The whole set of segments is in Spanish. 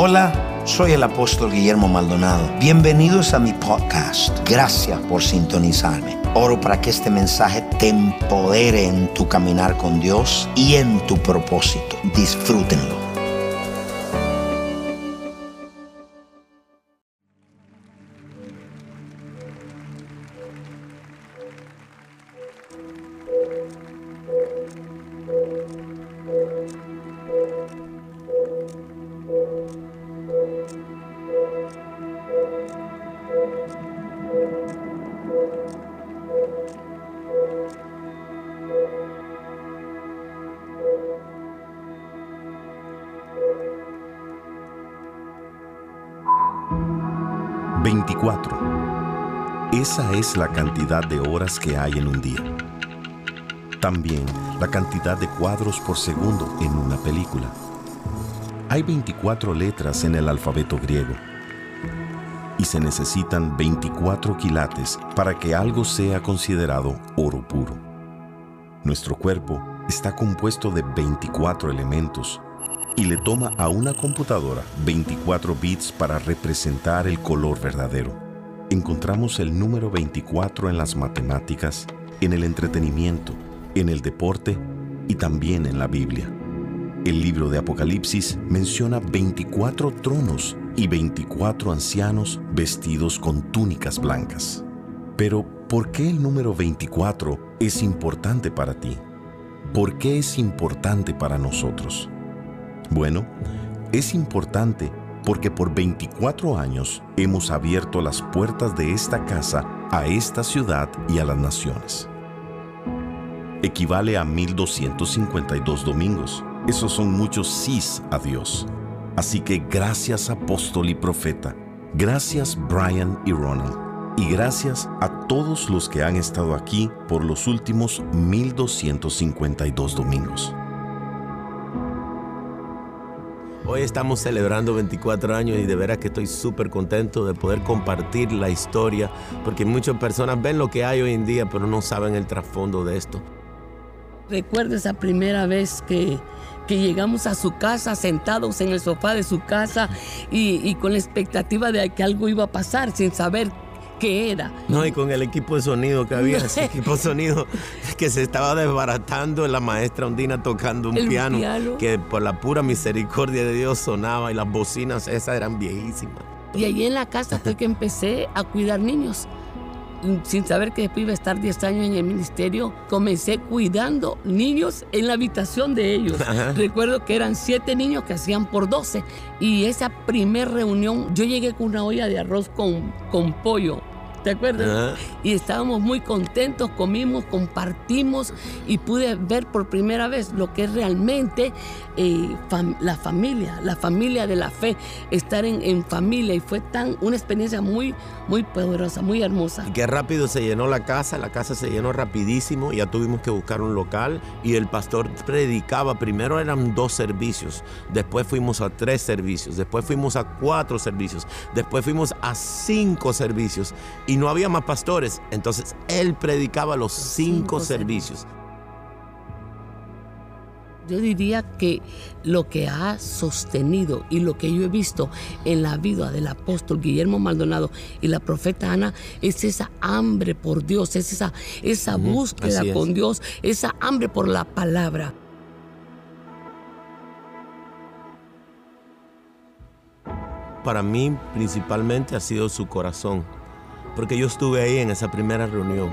Hola, soy el apóstol Guillermo Maldonado. Bienvenidos a mi podcast. Gracias por sintonizarme. Oro para que este mensaje te empodere en tu caminar con Dios y en tu propósito. Disfrútenlo. La cantidad de horas que hay en un día. También la cantidad de cuadros por segundo en una película. Hay 24 letras en el alfabeto griego y se necesitan 24 quilates para que algo sea considerado oro puro. Nuestro cuerpo está compuesto de 24 elementos y le toma a una computadora 24 bits para representar el color verdadero. Encontramos el número 24 en las matemáticas, en el entretenimiento, en el deporte y también en la Biblia. El libro de Apocalipsis menciona 24 tronos y 24 ancianos vestidos con túnicas blancas. Pero, ¿por qué el número 24 es importante para ti? ¿Por qué es importante para nosotros? Bueno, es importante porque por 24 años hemos abierto las puertas de esta casa a esta ciudad y a las naciones. Equivale a 1252 domingos. Esos son muchos sís a Dios. Así que gracias apóstol y profeta. Gracias Brian y Ronald. Y gracias a todos los que han estado aquí por los últimos 1252 domingos. Hoy estamos celebrando 24 años y de veras que estoy súper contento de poder compartir la historia, porque muchas personas ven lo que hay hoy en día, pero no saben el trasfondo de esto. Recuerdo esa primera vez que, que llegamos a su casa, sentados en el sofá de su casa y, y con la expectativa de que algo iba a pasar, sin saber qué era. No, y con el equipo de sonido que había, ese equipo de sonido que se estaba desbaratando, la maestra Ondina tocando un piano, que por la pura misericordia de Dios sonaba y las bocinas esas eran viejísimas. Y allí en la casa fue que empecé a cuidar niños. Sin saber que después iba a estar 10 años en el ministerio, comencé cuidando niños en la habitación de ellos. Recuerdo que eran 7 niños que hacían por 12. Y esa primera reunión, yo llegué con una olla de arroz con, con pollo ¿te acuerdas? Y estábamos muy contentos, comimos, compartimos y pude ver por primera vez lo que es realmente eh, la familia, la familia de la fe, estar en, familia y fue tan una experiencia muy, muy poderosa, muy hermosa. Y qué rápido se llenó la casa, la casa se llenó rapidísimo, ya tuvimos que buscar un local y el pastor predicaba, primero eran dos servicios, después fuimos a tres servicios, después fuimos a cuatro servicios, después fuimos a cinco servicios y no había más pastores, entonces él predicaba los cinco, servicios. Yo diría que lo que ha sostenido y lo que yo he visto en la vida del apóstol Guillermo Maldonado y la profeta Ana es esa hambre por Dios, es esa, esa búsqueda con Dios, esa hambre por la palabra. Para mí principalmente ha sido su corazón porque yo estuve ahí en esa primera reunión,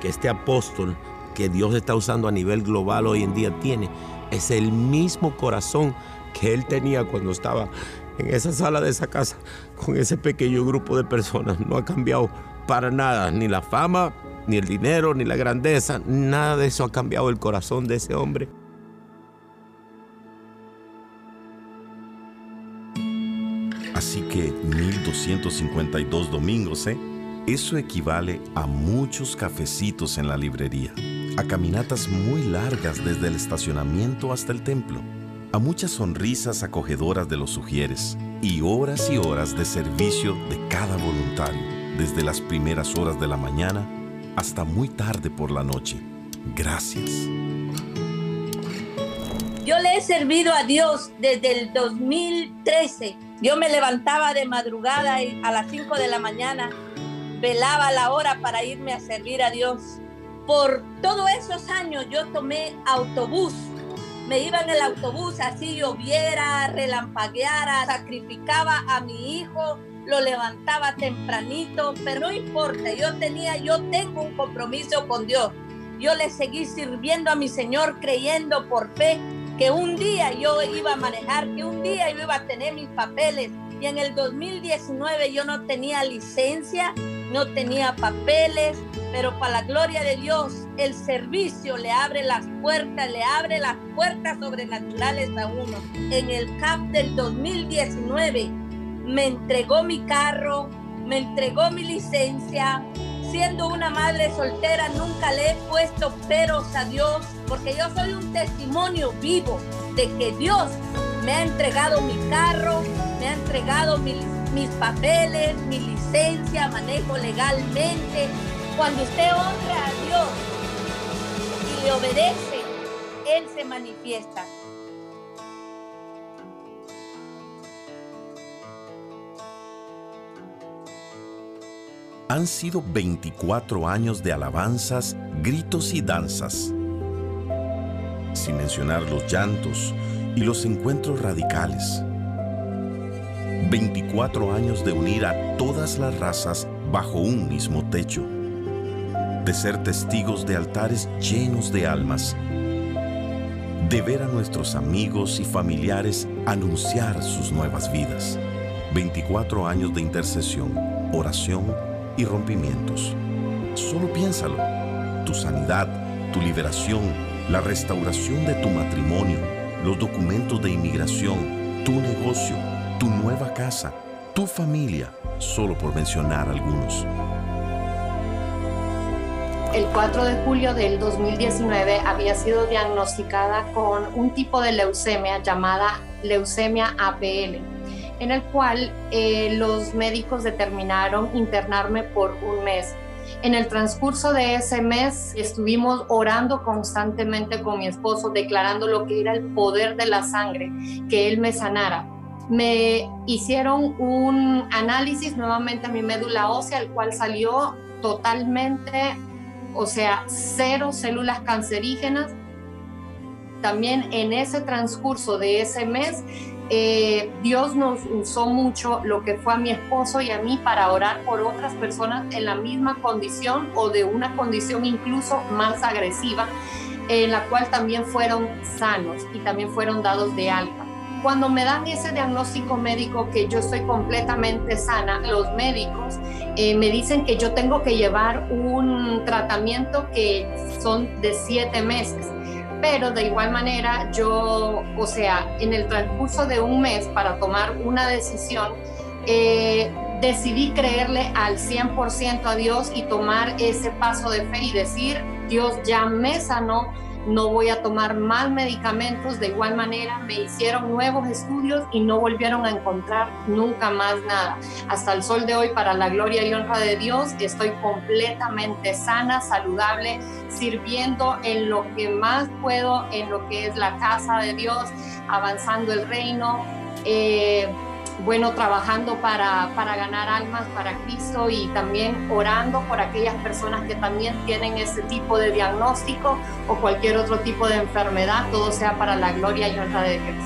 que este apóstol que Dios está usando a nivel global hoy en día tiene, es el mismo corazón que él tenía cuando estaba en esa sala de esa casa con ese pequeño grupo de personas. No ha cambiado para nada, ni la fama, ni el dinero, ni la grandeza, nada de eso ha cambiado el corazón de ese hombre. Así que 1252 domingos, ¿eh? Eso equivale a muchos cafecitos en la librería, a caminatas muy largas desde el estacionamiento hasta el templo, a muchas sonrisas acogedoras de los sugieres y horas y horas de servicio de cada voluntario, desde las primeras horas de la mañana hasta muy tarde por la noche. Gracias. Yo le he servido a Dios desde el 2013. Yo me levantaba de madrugada a las 5 de la mañana, velaba la hora para irme a servir a Dios. Por todos esos años yo tomé autobús. Me iba en el autobús, así lloviera, relampagueara, sacrificaba a mi hijo, lo levantaba tempranito, pero no importa, yo tenía, yo tengo un compromiso con Dios. Yo le seguí sirviendo a mi Señor creyendo por fe que un día yo iba a manejar, que un día iba a tener mis papeles. Y en el 2019 yo no tenía licencia, no tenía papeles, pero para la gloria de Dios, el servicio le abre las puertas, le abre las puertas sobrenaturales a uno. En el CAP del 2019 me entregó mi carro, me entregó mi licencia. Siendo una madre soltera, nunca le he puesto peros a Dios, porque yo soy un testimonio vivo de que Dios me ha entregado mi carro, me ha entregado mis papeles, mi licencia, manejo legalmente. Cuando usted honra a Dios y le obedece, Él se manifiesta. Han sido 24 años de alabanzas, gritos y danzas. Sin mencionar los llantos y los encuentros radicales. 24 años de unir a todas las razas bajo un mismo techo. De ser testigos de altares llenos de almas. De ver a nuestros amigos y familiares anunciar sus nuevas vidas. 24 años de intercesión, oración y rompimientos. Solo piénsalo. Tu sanidad, tu liberación, la restauración de tu matrimonio, los documentos de inmigración, tu negocio, tu nueva casa, tu familia, solo por mencionar algunos. El 4 de julio del 2019 había sido diagnosticada con un tipo de leucemia llamada leucemia APL en el cual eh, los médicos determinaron internarme por un mes. En el transcurso de ese mes estuvimos orando constantemente con mi esposo, declarando lo que era el poder de la sangre, que él me sanara. Me hicieron un análisis nuevamente a mi médula ósea, el cual salió totalmente, o sea, cero células cancerígenas. También en ese transcurso de ese mes eh, Dios nos usó mucho lo que fue a mi esposo y a mí para orar por otras personas en la misma condición o de una condición incluso más agresiva, en la cual también fueron sanos y también fueron dados de alta. Cuando me dan ese diagnóstico médico que yo estoy completamente sana, los médicos eh, me dicen que yo tengo que llevar un tratamiento que son de siete meses pero de igual manera yo, o sea, en el transcurso de un mes para tomar una decisión, eh, decidí creerle al 100% a Dios y tomar ese paso de fe y decir, Dios ya me sanó, no voy a tomar más medicamentos, de igual manera me hicieron nuevos estudios y no volvieron a encontrar nunca más nada. Hasta el sol de hoy, para la gloria y honra de Dios, estoy completamente sana, saludable, sirviendo en lo que más puedo, en lo que es la casa de Dios, avanzando el reino. Eh, bueno, trabajando para, para, ganar almas para Cristo y también orando por aquellas personas que también tienen ese tipo de diagnóstico o cualquier otro tipo de enfermedad, todo sea para la gloria y honra de Dios.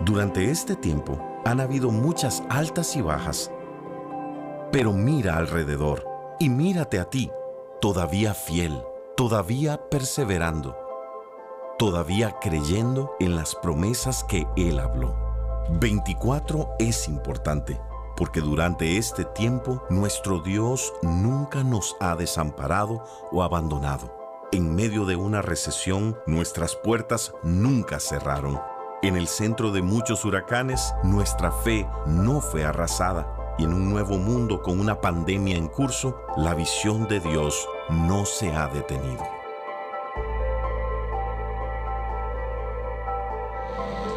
Durante este tiempo han habido muchas altas y bajas, pero mira alrededor y mírate a ti, todavía fiel todavía perseverando, todavía creyendo en las promesas que Él habló. 24 es importante porque durante este tiempo nuestro Dios nunca nos ha desamparado o abandonado. En medio de una recesión, nuestras puertas nunca cerraron. En el centro de muchos huracanes, nuestra fe no fue arrasada y en un nuevo mundo con una pandemia en curso, la visión de Dios no se ha detenido.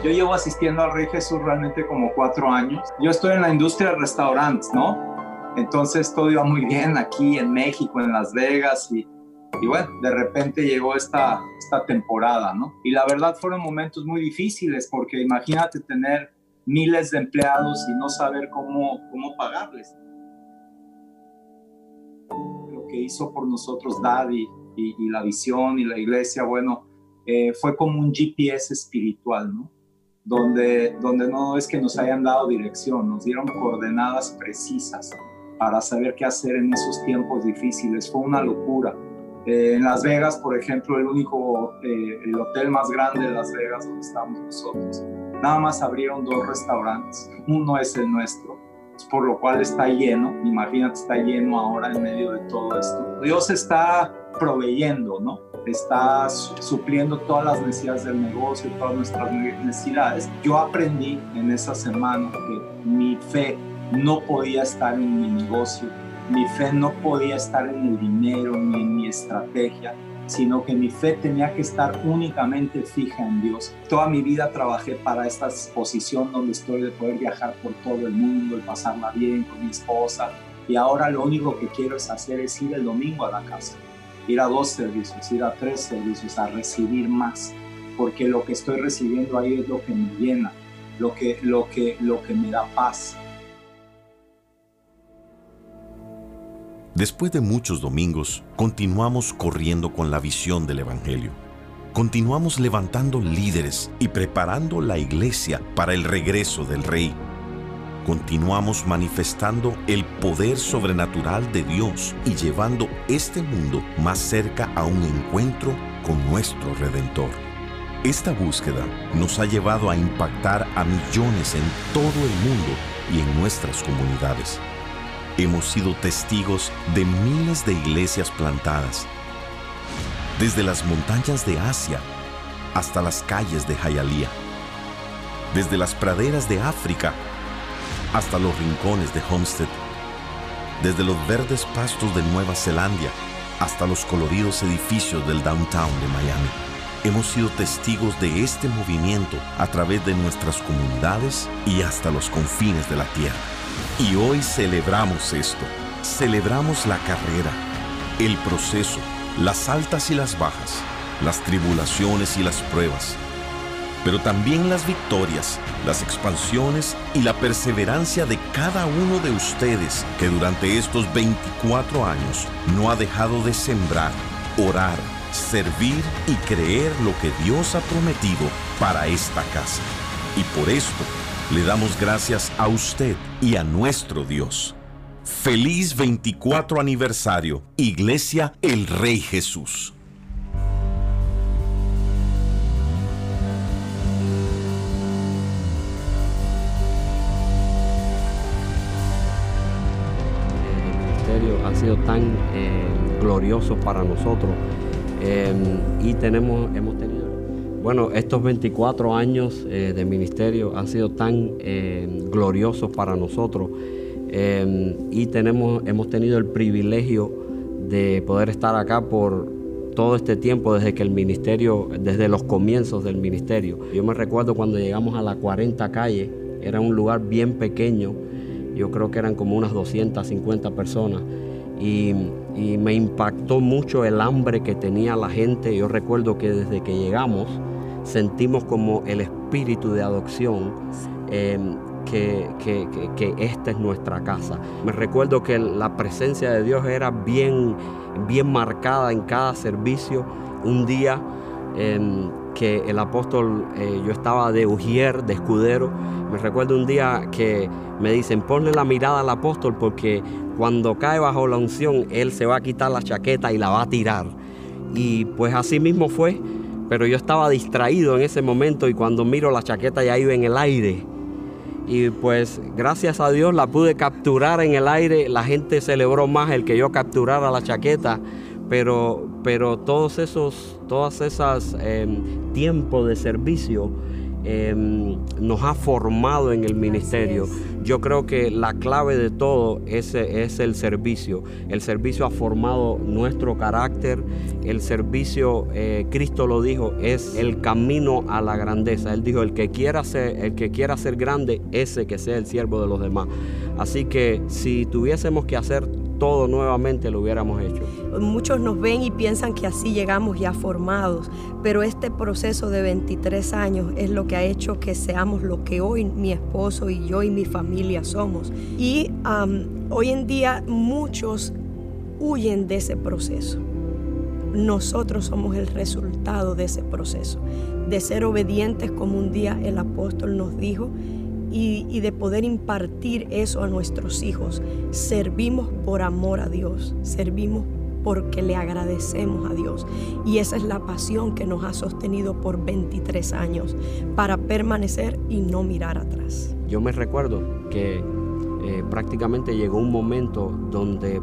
Yo llevo asistiendo al Rey Jesús realmente como cuatro años. Yo estoy en la industria de restaurantes, ¿no? Entonces todo iba muy bien aquí en México, en Las Vegas y, y bueno, de repente llegó esta, esta temporada, ¿no? Y la verdad fueron momentos muy difíciles porque imagínate tener miles de empleados y no saber cómo, cómo pagarles. Que hizo por nosotros Daddy y, la visión y la iglesia, bueno, eh, fue como un GPS espiritual, ¿no? Donde, donde no es que nos hayan dado dirección, nos dieron coordenadas precisas para saber qué hacer en esos tiempos difíciles. Fue una locura. Eh, en Las Vegas, por ejemplo, el único, eh, el hotel más grande de Las Vegas donde estamos nosotros, nada más abrieron dos restaurantes. Uno es el nuestro, por lo cual está lleno. Imagínate, está lleno ahora en medio de todo esto. Dios está proveyendo, ¿no? Está supliendo todas las necesidades del negocio, todas nuestras necesidades. Yo aprendí en esa semana que mi fe no podía estar en mi negocio, mi fe no podía estar en el dinero ni en mi estrategia, sino que mi fe tenía que estar únicamente fija en Dios. Toda mi vida trabajé para esta posición donde estoy de poder viajar por todo el mundo y pasarla bien con mi esposa. Y ahora lo único que quiero es hacer es ir el domingo a la casa, ir a dos servicios, ir a tres servicios, a recibir más, porque lo que estoy recibiendo ahí es lo que me llena, lo que, lo que, lo que me da paz. Después de muchos domingos, continuamos corriendo con la visión del Evangelio. Continuamos levantando líderes y preparando la iglesia para el regreso del Rey. Continuamos manifestando el poder sobrenatural de Dios y llevando este mundo más cerca a un encuentro con nuestro Redentor. Esta búsqueda nos ha llevado a impactar a millones en todo el mundo y en nuestras comunidades hemos sido testigos de miles de iglesias plantadas, desde las montañas de Asia hasta las calles de Hialeah, desde las praderas de África hasta los rincones de Homestead, desde los verdes pastos de Nueva Zelanda hasta los coloridos edificios del downtown de Miami. Hemos sido testigos de este movimiento a través de nuestras comunidades y hasta los confines de la tierra. Y hoy celebramos esto. Celebramos la carrera, el proceso, las altas y las bajas, las tribulaciones y las pruebas, pero también las victorias, las expansiones y la perseverancia de cada uno de ustedes que durante estos 24 años no ha dejado de sembrar, orar, servir y creer lo que Dios ha prometido para esta casa. Y por esto, le damos gracias a usted y a nuestro Dios. Feliz 24 aniversario, Iglesia El Rey Jesús. El ministerio ha sido tan eh, glorioso para nosotros eh, y tenemos, hemos tenido bueno, estos 24 años eh, de ministerio han sido tan eh, gloriosos para nosotros eh, y tenemos, hemos tenido el privilegio de poder estar acá por todo este tiempo desde que el ministerio, desde los comienzos del ministerio. Yo me recuerdo cuando llegamos a la 40 calle, era un lugar bien pequeño, yo creo que eran como unas 250 personas y, me impactó mucho el hambre que tenía la gente. Yo recuerdo que desde que llegamos sentimos como el espíritu de adopción. Em, que, que, esta es nuestra casa. Me recuerdo que la presencia de Dios era bien, bien marcada en cada servicio. Un día em, que el apóstol, eh, yo estaba de ujier, de escudero, me recuerdo un día que me dicen, ponle la mirada al apóstol porque cuando cae bajo la unción, él se va a quitar la chaqueta y la va a tirar. Y pues así mismo fue pero yo estaba distraído en ese momento y cuando miro la chaqueta ya iba en el aire. Y pues gracias a Dios la pude capturar en el aire. La gente celebró más el que yo capturara la chaqueta. Pero, pero todos esos, todas esas em, tiempos de servicio em, nos ha formado en el ministerio. yo creo que la clave de todo es, es el servicio. El servicio ha formado nuestro carácter, el servicio, eh, Cristo lo dijo, es el camino a la grandeza. Él dijo, el que quiera ser, el que quiera ser grande, ese que sea el siervo de los demás. Así que si tuviésemos que hacer todo nuevamente lo hubiéramos hecho. Muchos nos ven y piensan que así llegamos ya formados, pero este proceso de 23 años es lo que ha hecho que seamos lo que hoy mi esposo y yo y mi familia somos. Y hoy en día muchos huyen de ese proceso. Nosotros somos el resultado de ese proceso, de ser obedientes como un día el apóstol nos dijo y, de poder impartir eso a nuestros hijos. Servimos por amor a Dios, servimos porque le agradecemos a Dios. Y esa es la pasión que nos ha sostenido por 23 años, para permanecer y no mirar atrás. Yo me recuerdo que eh, prácticamente llegó un momento donde,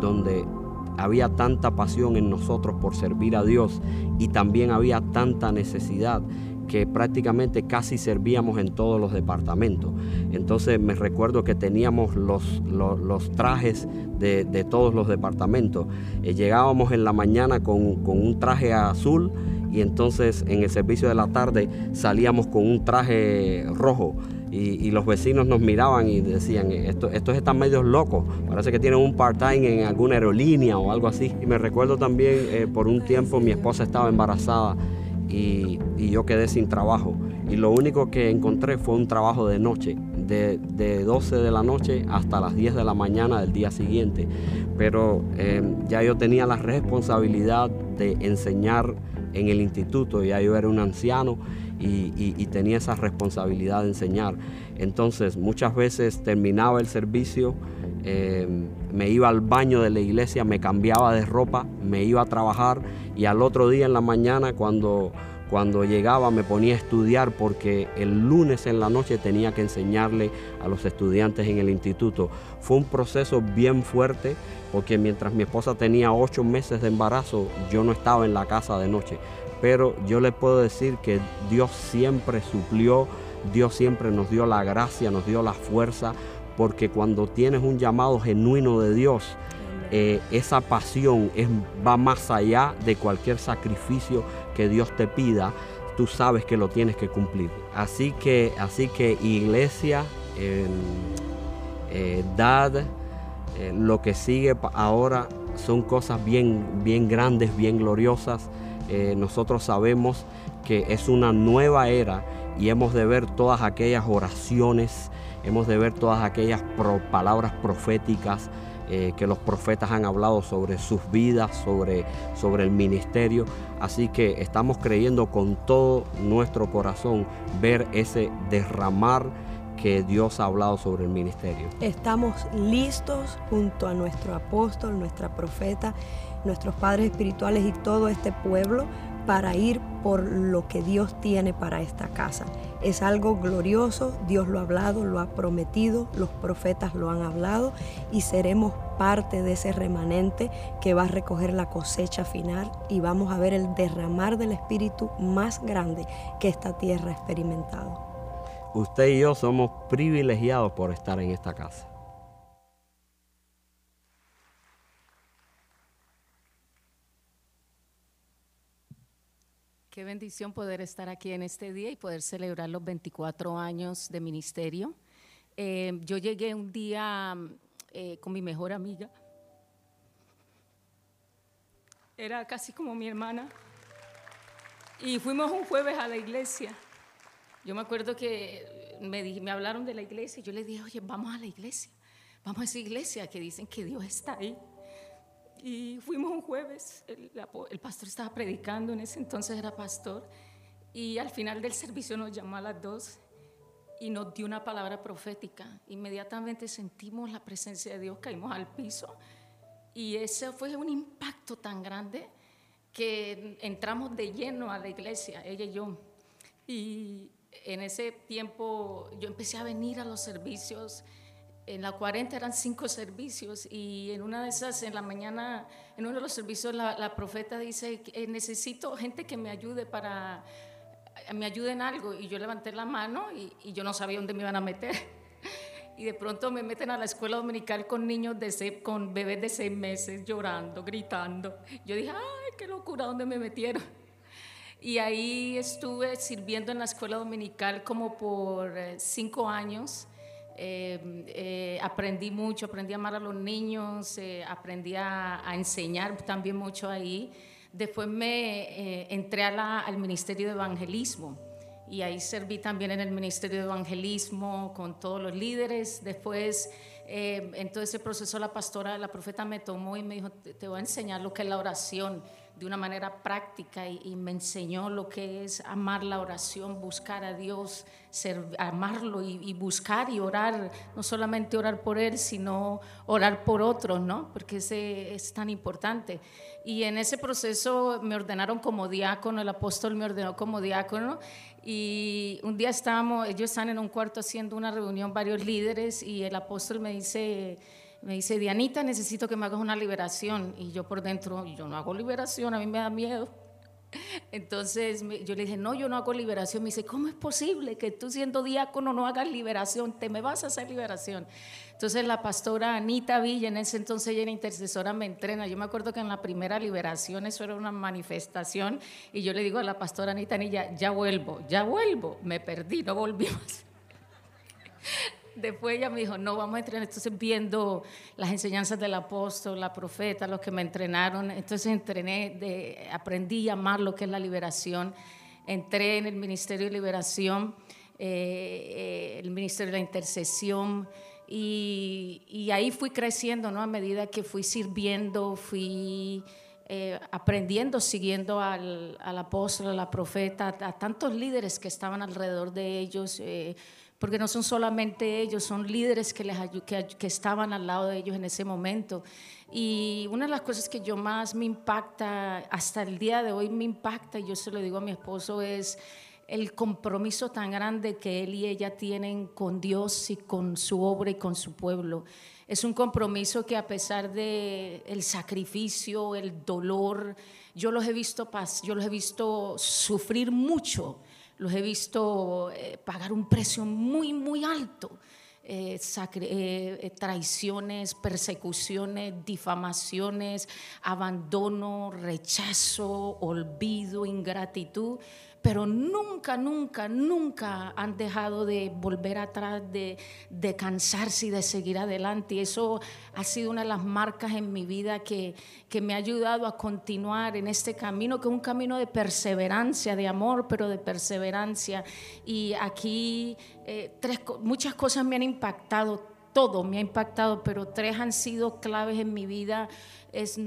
donde había tanta pasión en nosotros por servir a Dios y también había tanta necesidad que prácticamente casi servíamos en todos los departamentos. Entonces me recuerdo que teníamos los, los, trajes de, todos los departamentos. Eh, llegábamos en la mañana con, un traje azul y entonces en el servicio de la tarde salíamos con un traje rojo. Y, los vecinos nos miraban y decían, estos, estos están medios locos, parece que tienen un part-time en alguna aerolínea o algo así. Y me recuerdo también, eh, por un tiempo mi esposa estaba embarazada y, yo quedé sin trabajo. Y lo único que encontré fue un trabajo de noche, de, de 12 de la noche hasta las 10 de la mañana del día siguiente. Pero em, ya yo tenía la responsabilidad de enseñar en el instituto, ya yo era un anciano y, y, tenía esa responsabilidad de enseñar. Entonces muchas veces terminaba el servicio, em, me iba al baño de la iglesia, me cambiaba de ropa, me iba a trabajar y al otro día en la mañana cuando, cuando llegaba me ponía a estudiar porque el lunes en la noche tenía que enseñarle a los estudiantes en el instituto. Fue un proceso bien fuerte porque mientras mi esposa tenía ocho meses de embarazo yo no estaba en la casa de noche. Pero yo le puedo decir que Dios siempre suplió, Dios siempre nos dio la gracia, nos dio la fuerza, porque cuando tienes un llamado genuino de Dios, eh, esa pasión va más allá de cualquier sacrificio que Dios te pida. Tú sabes que lo tienes que cumplir. Así que, así que iglesia, eh, dad, eh, lo que sigue ahora son cosas bien, bien grandes, bien gloriosas. nosotros sabemos que es una nueva era y hemos de ver todas aquellas oraciones, hemos de ver todas aquellas palabras proféticas eh, que los profetas han hablado sobre sus vidas, sobre, sobre el ministerio. Así que estamos creyendo con todo nuestro corazón ver ese derramar que Dios ha hablado sobre el ministerio. Estamos listos junto a nuestro apóstol, nuestra profeta, nuestros padres espirituales y todo este pueblo para ir por lo que Dios tiene para esta casa. Es algo glorioso, Dios lo ha hablado, lo ha prometido, los profetas lo han hablado y seremos parte de ese remanente que va a recoger la cosecha final y vamos a ver el derramar del Espíritu más grande que esta tierra ha experimentado. Usted y yo somos privilegiados por estar en esta casa. Qué bendición poder estar aquí en este día y poder celebrar los 24 años de ministerio. Eh, yo llegué un día eh, con mi mejor amiga. Era casi como mi hermana. Y fuimos un jueves a la iglesia. Yo me acuerdo que me, me hablaron de la iglesia y yo le dije, oye, vamos a la iglesia. Vamos a esa iglesia que dicen que Dios está ahí. Y fuimos un jueves, el, pastor estaba predicando, en ese entonces era pastor, y al final del servicio nos llamó a las dos y nos dio una palabra profética. Inmediatamente sentimos la presencia de Dios, caímos al piso y ese fue un impacto tan grande que entramos de lleno a la iglesia, ella y yo. Y en ese tiempo yo empecé a venir a los servicios en la 40 eran cinco servicios y en una de esas, en la mañana, en uno de los servicios, la, profeta dice, eh, necesito gente que me ayude para, me ayude en algo. Y yo levanté la mano y, yo no sabía dónde me iban a meter. y de pronto me meten a la escuela dominical con niños de seis, con bebés de seis meses llorando, gritando. Yo dije, ay, qué locura, ¿dónde me metieron? Y ahí estuve sirviendo en la escuela dominical como por eh, cinco años. Eh, eh, aprendí mucho, aprendí a amar a los niños, aprendí a, enseñar también mucho ahí. Después me entré al Ministerio de Evangelismo y ahí serví también en el Ministerio de Evangelismo con todos los líderes. Después, eh, en todo ese proceso, la pastora, la profeta me tomó y me dijo, te voy a enseñar lo que es la oración de una manera práctica y, me enseñó lo que es amar la oración, buscar a Dios, ser, amarlo y, buscar y orar, no solamente orar por Él, sino orar por otros, ¿no? Porque ese es tan importante. Y en ese proceso me ordenaron como diácono, el apóstol me ordenó como diácono y un día estábamos, ellos están en un cuarto haciendo una reunión, varios líderes, y el apóstol me dice me dice, Dianita, necesito que me hagas una liberación. Y yo por dentro, yo no hago liberación, a mí me da miedo. Entonces yo le dije, no, yo no hago liberación. Me dice, ¿cómo es posible que tú siendo diácono no hagas liberación? Te me vas a hacer liberación. Entonces la pastora Anita Villa, en ese entonces ella era intercesora, me entrena. Yo me acuerdo que en la primera liberación eso era una manifestación y yo le digo a la pastora Anita Anilla, ya vuelvo, ya vuelvo. Me perdí, no volví más. Después ella me dijo, no, vamos a entrenar. Entonces, viendo las enseñanzas del apóstol, la profeta, los que me entrenaron, entonces entrené, aprendí a amar lo que es la liberación. Entré en el Ministerio de Liberación, eh, eh, el Ministerio de la Intercesión, y, ahí fui creciendo, ¿no? A medida que fui sirviendo, fui eh, aprendiendo, siguiendo al, apóstol, a la profeta, a, tantos líderes que estaban alrededor de ellos porque no son solamente ellos, son líderes que, les, que, que estaban al lado de ellos en ese momento. Y una de las cosas que yo más me impacta, hasta el día de hoy me impacta, y yo se lo digo a mi esposo, es el compromiso tan grande que él y ella tienen con Dios y con su obra y con su pueblo. Es un compromiso que a pesar de el sacrificio, el dolor, yo los he visto yo los he visto sufrir mucho los he visto eh, pagar un precio muy, muy alto. Eh, eh, traiciones, persecuciones, difamaciones, abandono, rechazo, olvido, ingratitud pero nunca, nunca, nunca han dejado de volver atrás, de, cansarse y de seguir adelante. Y eso ha sido una de las marcas en mi vida que, que me ha ayudado a continuar en este camino, que es un camino de perseverancia, de amor, pero de perseverancia. Y aquí eh, tres, muchas cosas me han impactado, todo me ha impactado, pero tres han sido claves en mi vida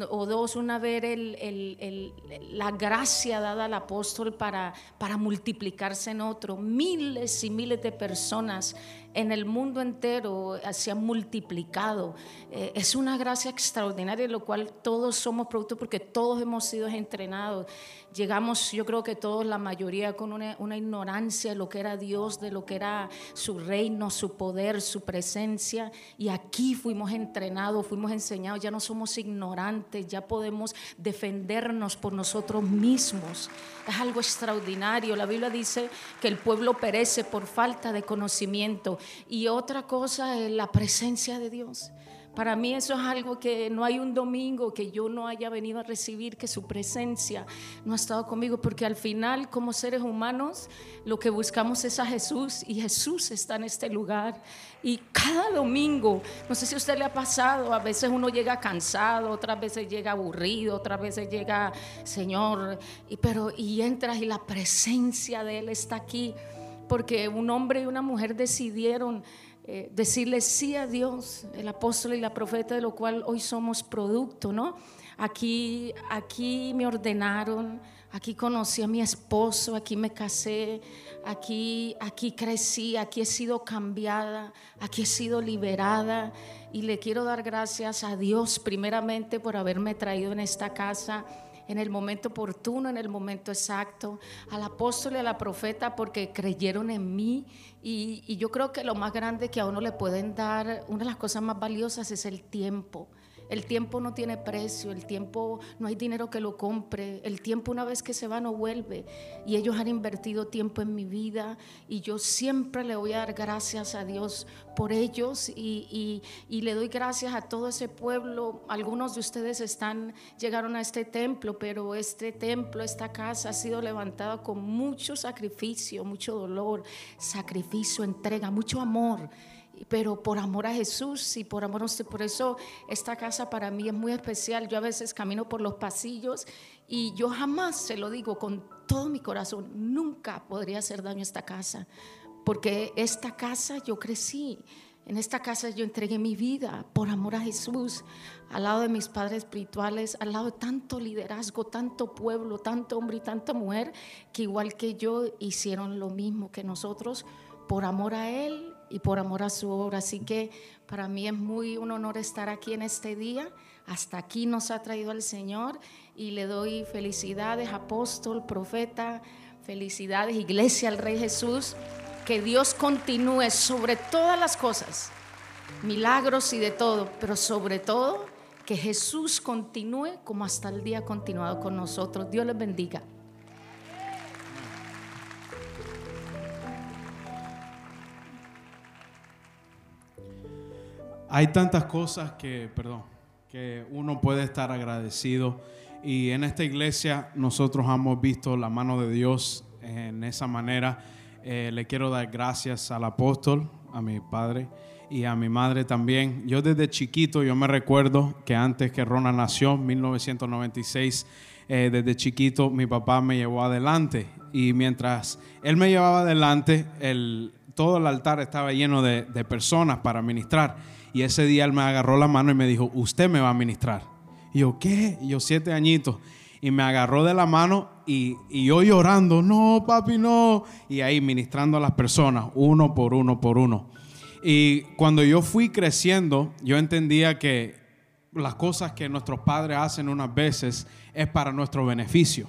o dos, una ver el, la gracia dada al apóstol para, para multiplicarse en otro. Miles y miles de personas en el mundo entero se han multiplicado. Eh, es una gracia extraordinaria, lo cual todos somos producto porque todos hemos sido entrenados. Llegamos, yo creo que todos, la mayoría, con una, una ignorancia de lo que era Dios, de lo que era su reino, su poder, su presencia. Y aquí fuimos entrenados, fuimos enseñados, ya no somos ignorantes, ya podemos defendernos por nosotros mismos. Es algo extraordinario. La Biblia dice que el pueblo perece por falta de conocimiento. Y otra cosa es la presencia de Dios. Para mí eso es algo que no hay un domingo que yo no haya venido a recibir, que su presencia no ha estado conmigo, porque al final como seres humanos lo que buscamos es a Jesús y Jesús está en este lugar. Y cada domingo, no sé si a usted le ha pasado, a veces uno llega cansado, otras veces llega aburrido, otras veces llega, Señor, y, pero y entras y la presencia de Él está aquí, porque un hombre y una mujer decidieron eh, decirle sí a Dios, el apóstol y la profeta, de lo cual hoy somos producto, ¿no? Aquí, aquí me ordenaron, aquí conocí a mi esposo, aquí me casé, aquí, aquí crecí, aquí he sido cambiada, aquí he sido liberada y le quiero dar gracias a Dios primeramente por haberme traído en esta casa en el momento oportuno, en el momento exacto, al apóstol y a la profeta porque creyeron en mí. Y, y, yo creo que lo más grande que a uno le pueden dar, una de las cosas más valiosas es el tiempo. El tiempo no tiene precio, el tiempo no hay dinero que lo compre, el tiempo una vez que se va no vuelve. Y ellos han invertido tiempo en mi vida y yo siempre le voy a dar gracias a Dios por ellos y, le doy gracias a todo ese pueblo. Algunos de ustedes están, llegaron a este templo, pero este templo, esta casa ha sido levantada con mucho sacrificio, mucho dolor, sacrificio, entrega, mucho amor pero por amor a Jesús y por amor a usted. Por eso esta casa para mí es muy especial. Yo a veces camino por los pasillos y yo jamás, se lo digo con todo mi corazón, nunca podría hacer daño a esta casa, porque esta casa yo crecí. En esta casa yo entregué mi vida por amor a Jesús, al lado de mis padres espirituales, al lado de tanto liderazgo, tanto pueblo, tanto hombre y tanta mujer, que igual que yo hicieron lo mismo que nosotros por amor a Él y por amor a su obra. Así que para mí es muy un honor estar aquí en este día. Hasta aquí nos ha traído el Señor y le doy felicidades, apóstol, profeta, felicidades, iglesia al Rey Jesús. Que Dios continúe sobre todas las cosas, milagros y de todo, pero sobre todo que Jesús continúe como hasta el día continuado con nosotros. Dios les bendiga. Hay tantas cosas que, perdón, que uno puede estar agradecido. Y en esta iglesia nosotros hemos visto la mano de Dios en esa manera. Eh, le quiero dar gracias al apóstol, a mi padre y a mi madre también. Yo desde chiquito, yo me recuerdo que antes que Ronald nació, en 1996, eh, desde chiquito mi papá me llevó adelante. Y mientras él me llevaba adelante, el, todo el altar estaba lleno de personas para ministrar. Y ese día él me agarró la mano y me dijo, usted me va a ministrar. Y yo, ¿qué? Y yo, siete añitos. Y me agarró de la mano y, yo llorando, no, papi, no. Y ahí ministrando a las personas, uno por uno por uno. Y cuando yo fui creciendo, yo entendía que las cosas que nuestros padres hacen unas veces es para nuestro beneficio.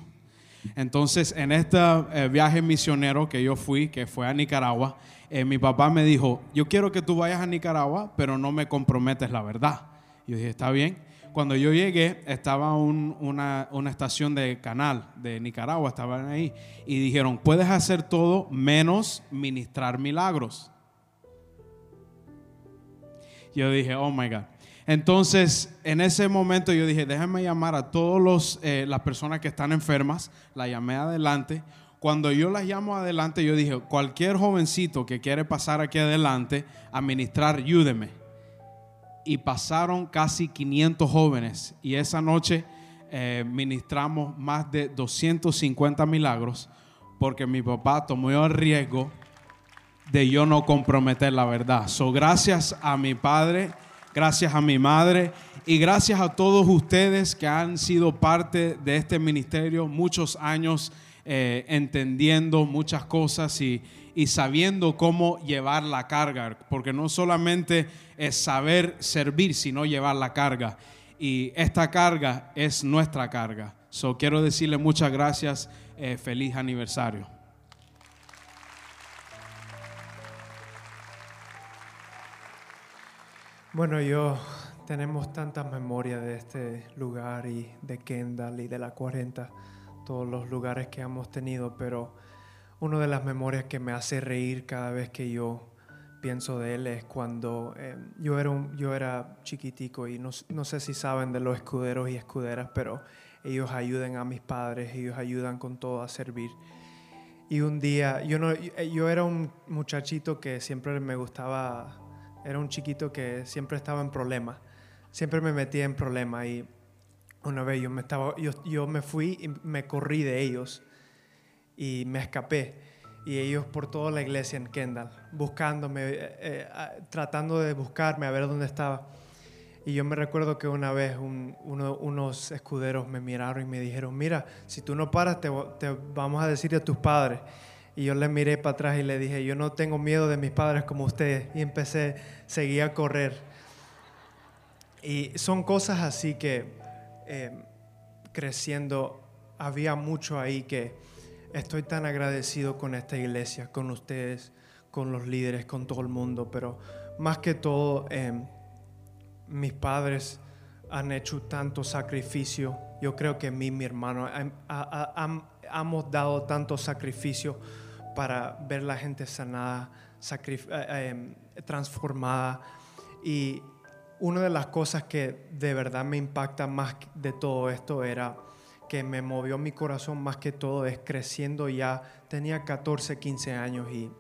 Entonces, en este eh, viaje misionero que yo fui, que fue a Nicaragua, eh, mi papá me dijo, yo quiero que tú vayas a Nicaragua, pero no me comprometes la verdad. yo dije, está bien. Cuando yo llegué, estaba una, una, estación de canal de Nicaragua, estaban ahí, y dijeron, puedes hacer todo menos ministrar milagros. Yo dije, oh my God. Entonces, en ese momento yo dije, déjame llamar a todas eh, las personas que están enfermas. La llamé adelante. Cuando yo las llamo adelante, yo dije, cualquier jovencito que quiere pasar aquí adelante a ministrar, ayúdeme. Y pasaron casi 500 jóvenes. Y esa noche eh, ministramos más de 250 milagros porque mi papá tomó el riesgo de yo no comprometer la verdad. So, gracias a mi padre gracias a mi madre y gracias a todos ustedes que han sido parte de este ministerio muchos años eh, entendiendo muchas cosas y, y sabiendo cómo llevar la carga, porque no solamente es saber servir, sino llevar la carga. Y esta carga es nuestra carga. So, quiero decirle muchas gracias, eh, feliz aniversario. Bueno, yo tenemos tantas memorias de este lugar y de Kendall y de la 40, todos los lugares que hemos tenido, pero una de las memorias que me hace reír cada vez que yo pienso de él es cuando eh, yo, era un, yo era chiquitico y no, no, sé si saben de los escuderos y escuderas, pero ellos ayudan a mis padres, ellos ayudan con todo a servir. Y un día, yo, no, yo era un muchachito que siempre me gustaba era un chiquito que siempre estaba en problemas. Siempre me metía en problemas y una vez yo me, estaba, yo, yo me fui y me corrí de ellos y me escapé. Y ellos por toda la iglesia en Kendall, buscándome, eh, eh, tratando de buscarme a ver dónde estaba. Y yo me recuerdo que una vez unos escuderos me miraron y me dijeron, mira, si tú no paras, te, te vamos a decir a tus padres. Y yo le miré para atrás y le dije, yo no tengo miedo de mis padres como ustedes. Y empecé, seguí a correr. Y son cosas así que eh, creciendo había mucho ahí que estoy tan agradecido con esta iglesia, con ustedes, con los líderes, con todo el mundo. Pero más que todo, eh, mis padres han hecho tanto sacrificio. Yo creo que mí, mi hermano, hemos dado tanto sacrificio para ver la gente sanada, eh, em, transformada. Y una de las cosas que de verdad me impacta más de todo esto era que me movió mi corazón más que todo es creciendo ya. Tenía 14, 15 años y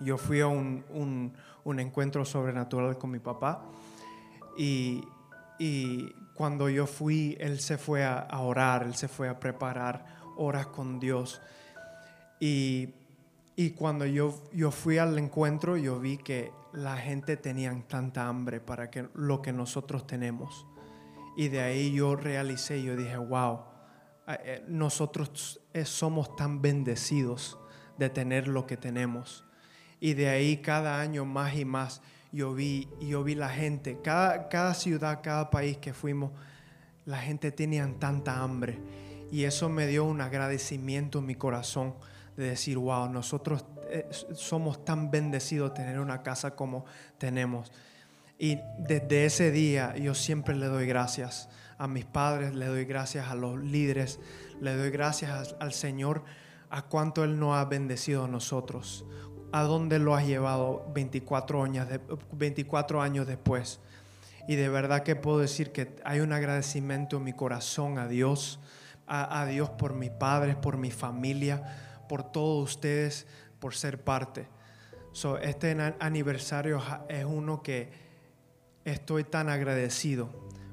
yo fui a un, un, encuentro sobrenatural con mi papá y, y, cuando yo fui, él se fue a, a, orar, él se fue a preparar horas con Dios. Y, y cuando yo, yo fui al encuentro, yo vi que la gente tenía tanta hambre para que, lo que nosotros tenemos. Y de ahí yo realicé, yo dije, wow, eh, eh, nosotros eh, somos tan bendecidos de tener lo que tenemos. Y de ahí cada año más y más yo vi, yo vi la gente, cada, cada ciudad, cada país que fuimos, la gente tenía tanta hambre. Y eso me dio un agradecimiento en mi corazón de decir, wow, nosotros somos tan bendecidos de tener una casa como tenemos. Y desde ese día yo siempre le doy gracias a mis padres, le doy gracias a los líderes, le doy gracias al Señor a cuánto Él nos ha bendecido a nosotros, a dónde lo has llevado 24 años, 24 años después. Y de verdad que puedo decir que hay un agradecimiento en mi corazón a Dios, a, Dios por mis padres, por mi familia, por todos ustedes, por ser parte. este aniversario es uno que estoy tan agradecido,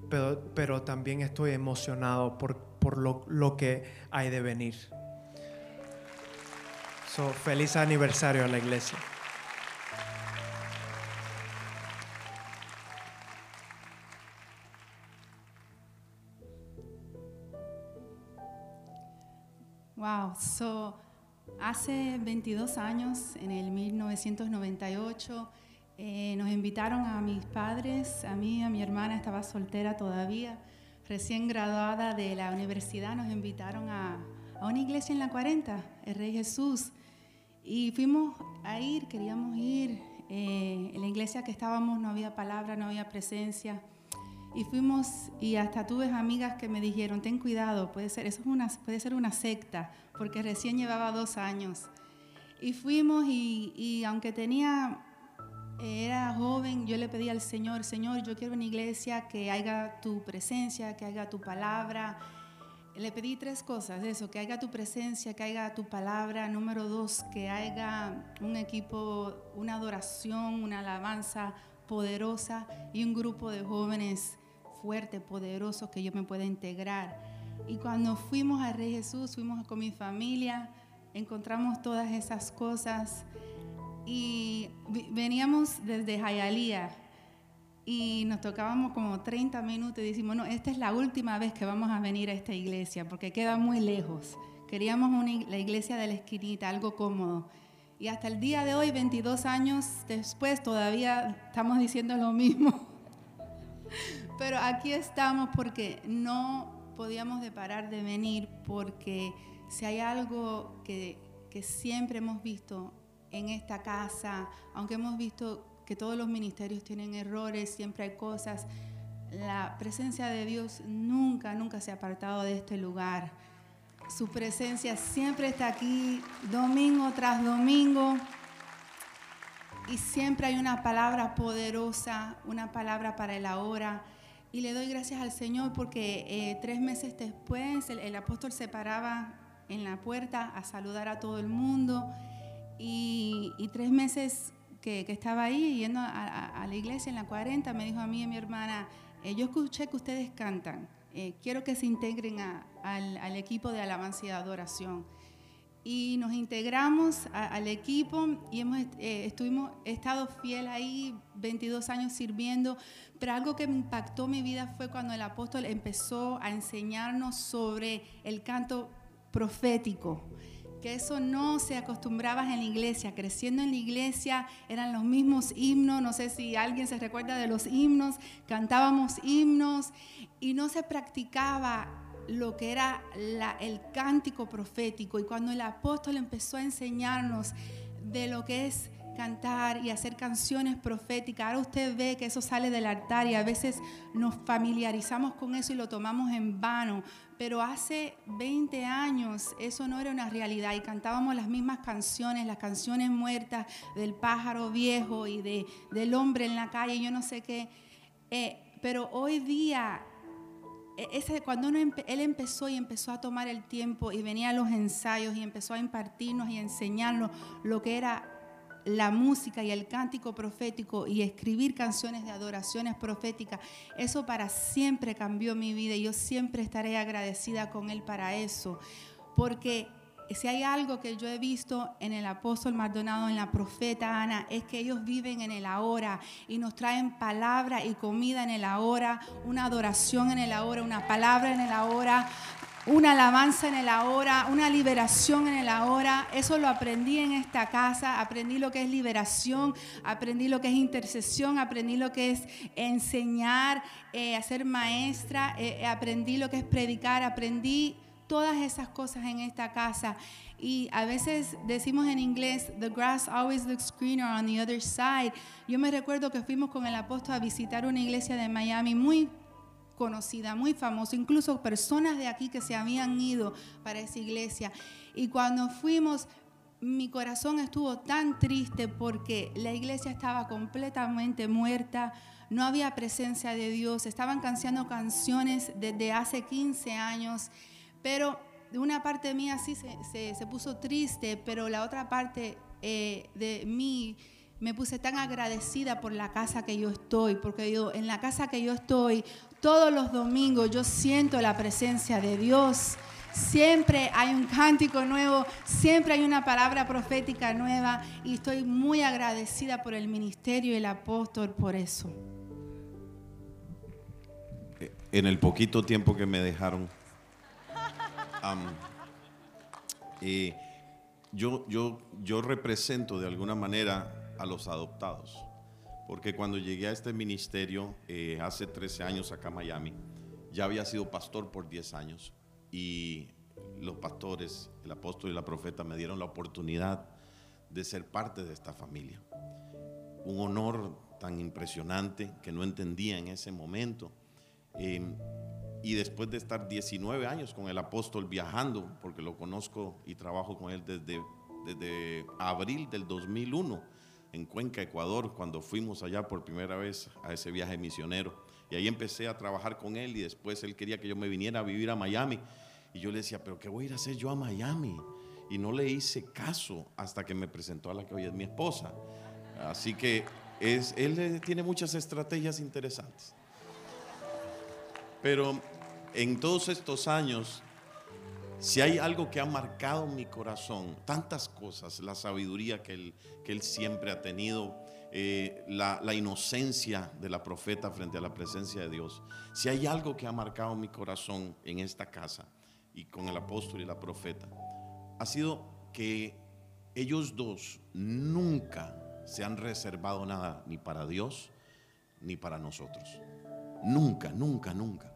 pero, pero también estoy emocionado por, por lo, lo que hay de venir. So, feliz aniversario a la iglesia. Wow, so hace 22 años, en el 1998, eh, nos invitaron a mis padres, a mí, a mi hermana, estaba soltera todavía, recién graduada de la universidad, nos invitaron a, una iglesia en la 40, el Rey Jesús. Y fuimos a ir, queríamos ir. Eh, en la iglesia que estábamos no había palabra, no había presencia. Y fuimos y hasta tuve amigas que me dijeron, ten cuidado, puede ser, eso es una, puede ser una secta, porque recién llevaba dos años. Y fuimos y, y aunque tenía, era joven, yo le pedí al Señor, Señor, yo quiero una iglesia que haga tu presencia, que haga tu palabra, le pedí tres cosas, eso, que haya tu presencia, que haya tu palabra. Número dos, que haya un equipo, una adoración, una alabanza poderosa y un grupo de jóvenes fuertes, poderosos que yo me pueda integrar. Y cuando fuimos a Rey Jesús, fuimos con mi familia, encontramos todas esas cosas y veníamos desde Jayalía y nos tocábamos como 30 minutos y decimos, no, esta es la última vez que vamos a venir a esta iglesia porque queda muy lejos. Queríamos la iglesia de la esquinita, algo cómodo. Y hasta el día de hoy, 22 años después, todavía estamos diciendo lo mismo. Pero aquí estamos porque no podíamos de parar de venir porque si hay algo que, que siempre hemos visto en esta casa, aunque hemos visto que todos los ministerios tienen errores, siempre hay cosas. La presencia de Dios nunca, nunca se ha apartado de este lugar. Su presencia siempre está aquí, domingo tras domingo. Y siempre hay una palabra poderosa, una palabra para el ahora. Y le doy gracias al Señor porque eh, tres meses después el, apóstol se paraba en la puerta a saludar a todo el mundo. Y, y tres meses que, estaba ahí yendo a, la iglesia en la 40, me dijo a mí y a mi hermana, eh, yo escuché que ustedes cantan, eh, quiero que se integren al, equipo de alabanza y adoración. Y nos integramos al equipo y hemos, eh, estuvimos, he estado fiel ahí 22 años sirviendo, pero algo que me impactó mi vida fue cuando el apóstol empezó a enseñarnos sobre el canto profético que eso no se acostumbraba en la iglesia. Creciendo en la iglesia eran los mismos himnos, no sé si alguien se recuerda de los himnos, cantábamos himnos y no se practicaba lo que era el cántico profético. Y cuando el apóstol empezó a enseñarnos de lo que es cantar y hacer canciones proféticas. Ahora usted ve que eso sale del altar y a veces nos familiarizamos con eso y lo tomamos en vano. Pero hace 20 años eso no era una realidad y cantábamos las mismas canciones, las canciones muertas del pájaro viejo y de, del hombre en la calle, yo no sé qué. Eh, pero hoy día ese, cuando él empezó y empezó a tomar el tiempo y venía a los ensayos y empezó a impartirnos y a enseñarnos lo que era la música y el cántico profético y escribir canciones de adoraciones proféticas, eso para siempre cambió mi vida y yo siempre estaré agradecida con él para eso, porque si hay algo que yo he visto en el apóstol Maldonado, en la profeta Ana, es que ellos viven en el ahora y nos traen palabra y comida en el ahora, una adoración en el ahora, una palabra en el ahora, una alabanza en el ahora, una liberación en el ahora. Eso lo aprendí en esta casa, aprendí lo que es liberación, aprendí lo que es intercesión, aprendí lo que es enseñar, eh, hacer maestra, eh, aprendí lo que es predicar, aprendí todas esas cosas en esta casa. Y a veces decimos en inglés, the grass always looks greener on the other side. Yo me recuerdo que fuimos con el apóstol a visitar una iglesia de Miami muy conocida, muy famosa, incluso personas de aquí que se habían ido para esa iglesia. Y cuando fuimos, mi corazón estuvo tan triste porque la iglesia estaba completamente muerta, no había presencia de Dios, estaban cantando canciones desde hace 15 años pero una parte mía sí se, se, puso triste, pero la otra parte eh, de mí me puse tan agradecida por la casa que yo estoy, porque yo en la casa que yo estoy, todos los domingos yo siento la presencia de Dios. Siempre hay un cántico nuevo, siempre hay una palabra profética nueva y estoy muy agradecida por el ministerio y el apóstol por eso. En el poquito tiempo que me dejaron, yo, yo, yo represento de alguna manera a los adoptados, porque cuando llegué a este ministerio eh, hace 13 años acá en Miami, ya había sido pastor por 10 años y los pastores, el apóstol y la profeta me dieron la oportunidad de ser parte de esta familia. Un honor tan impresionante que no entendía en ese momento. Eh, y después de estar 19 años con el apóstol viajando, porque lo conozco y trabajo con él desde, desde abril del 2001 en Cuenca, Ecuador, cuando fuimos allá por primera vez a ese viaje misionero. Y ahí empecé a trabajar con él y después él quería que yo me viniera a vivir a Miami. Y yo le decía, pero ¿qué voy a ir a hacer yo a Miami? Y no le hice caso hasta que me presentó a la que hoy es mi esposa. Así que es, él tiene muchas estrategias interesantes. Pero en todos estos años, si hay algo que ha marcado mi corazón, tantas cosas, la sabiduría que él, siempre ha tenido, eh, la, inocencia de la profeta frente a la presencia de Dios, si hay algo que ha marcado mi corazón en esta casa y con el apóstol y la profeta, ha sido que ellos dos nunca se han reservado nada ni para Dios ni para nosotros. Nunca, nunca, nunca.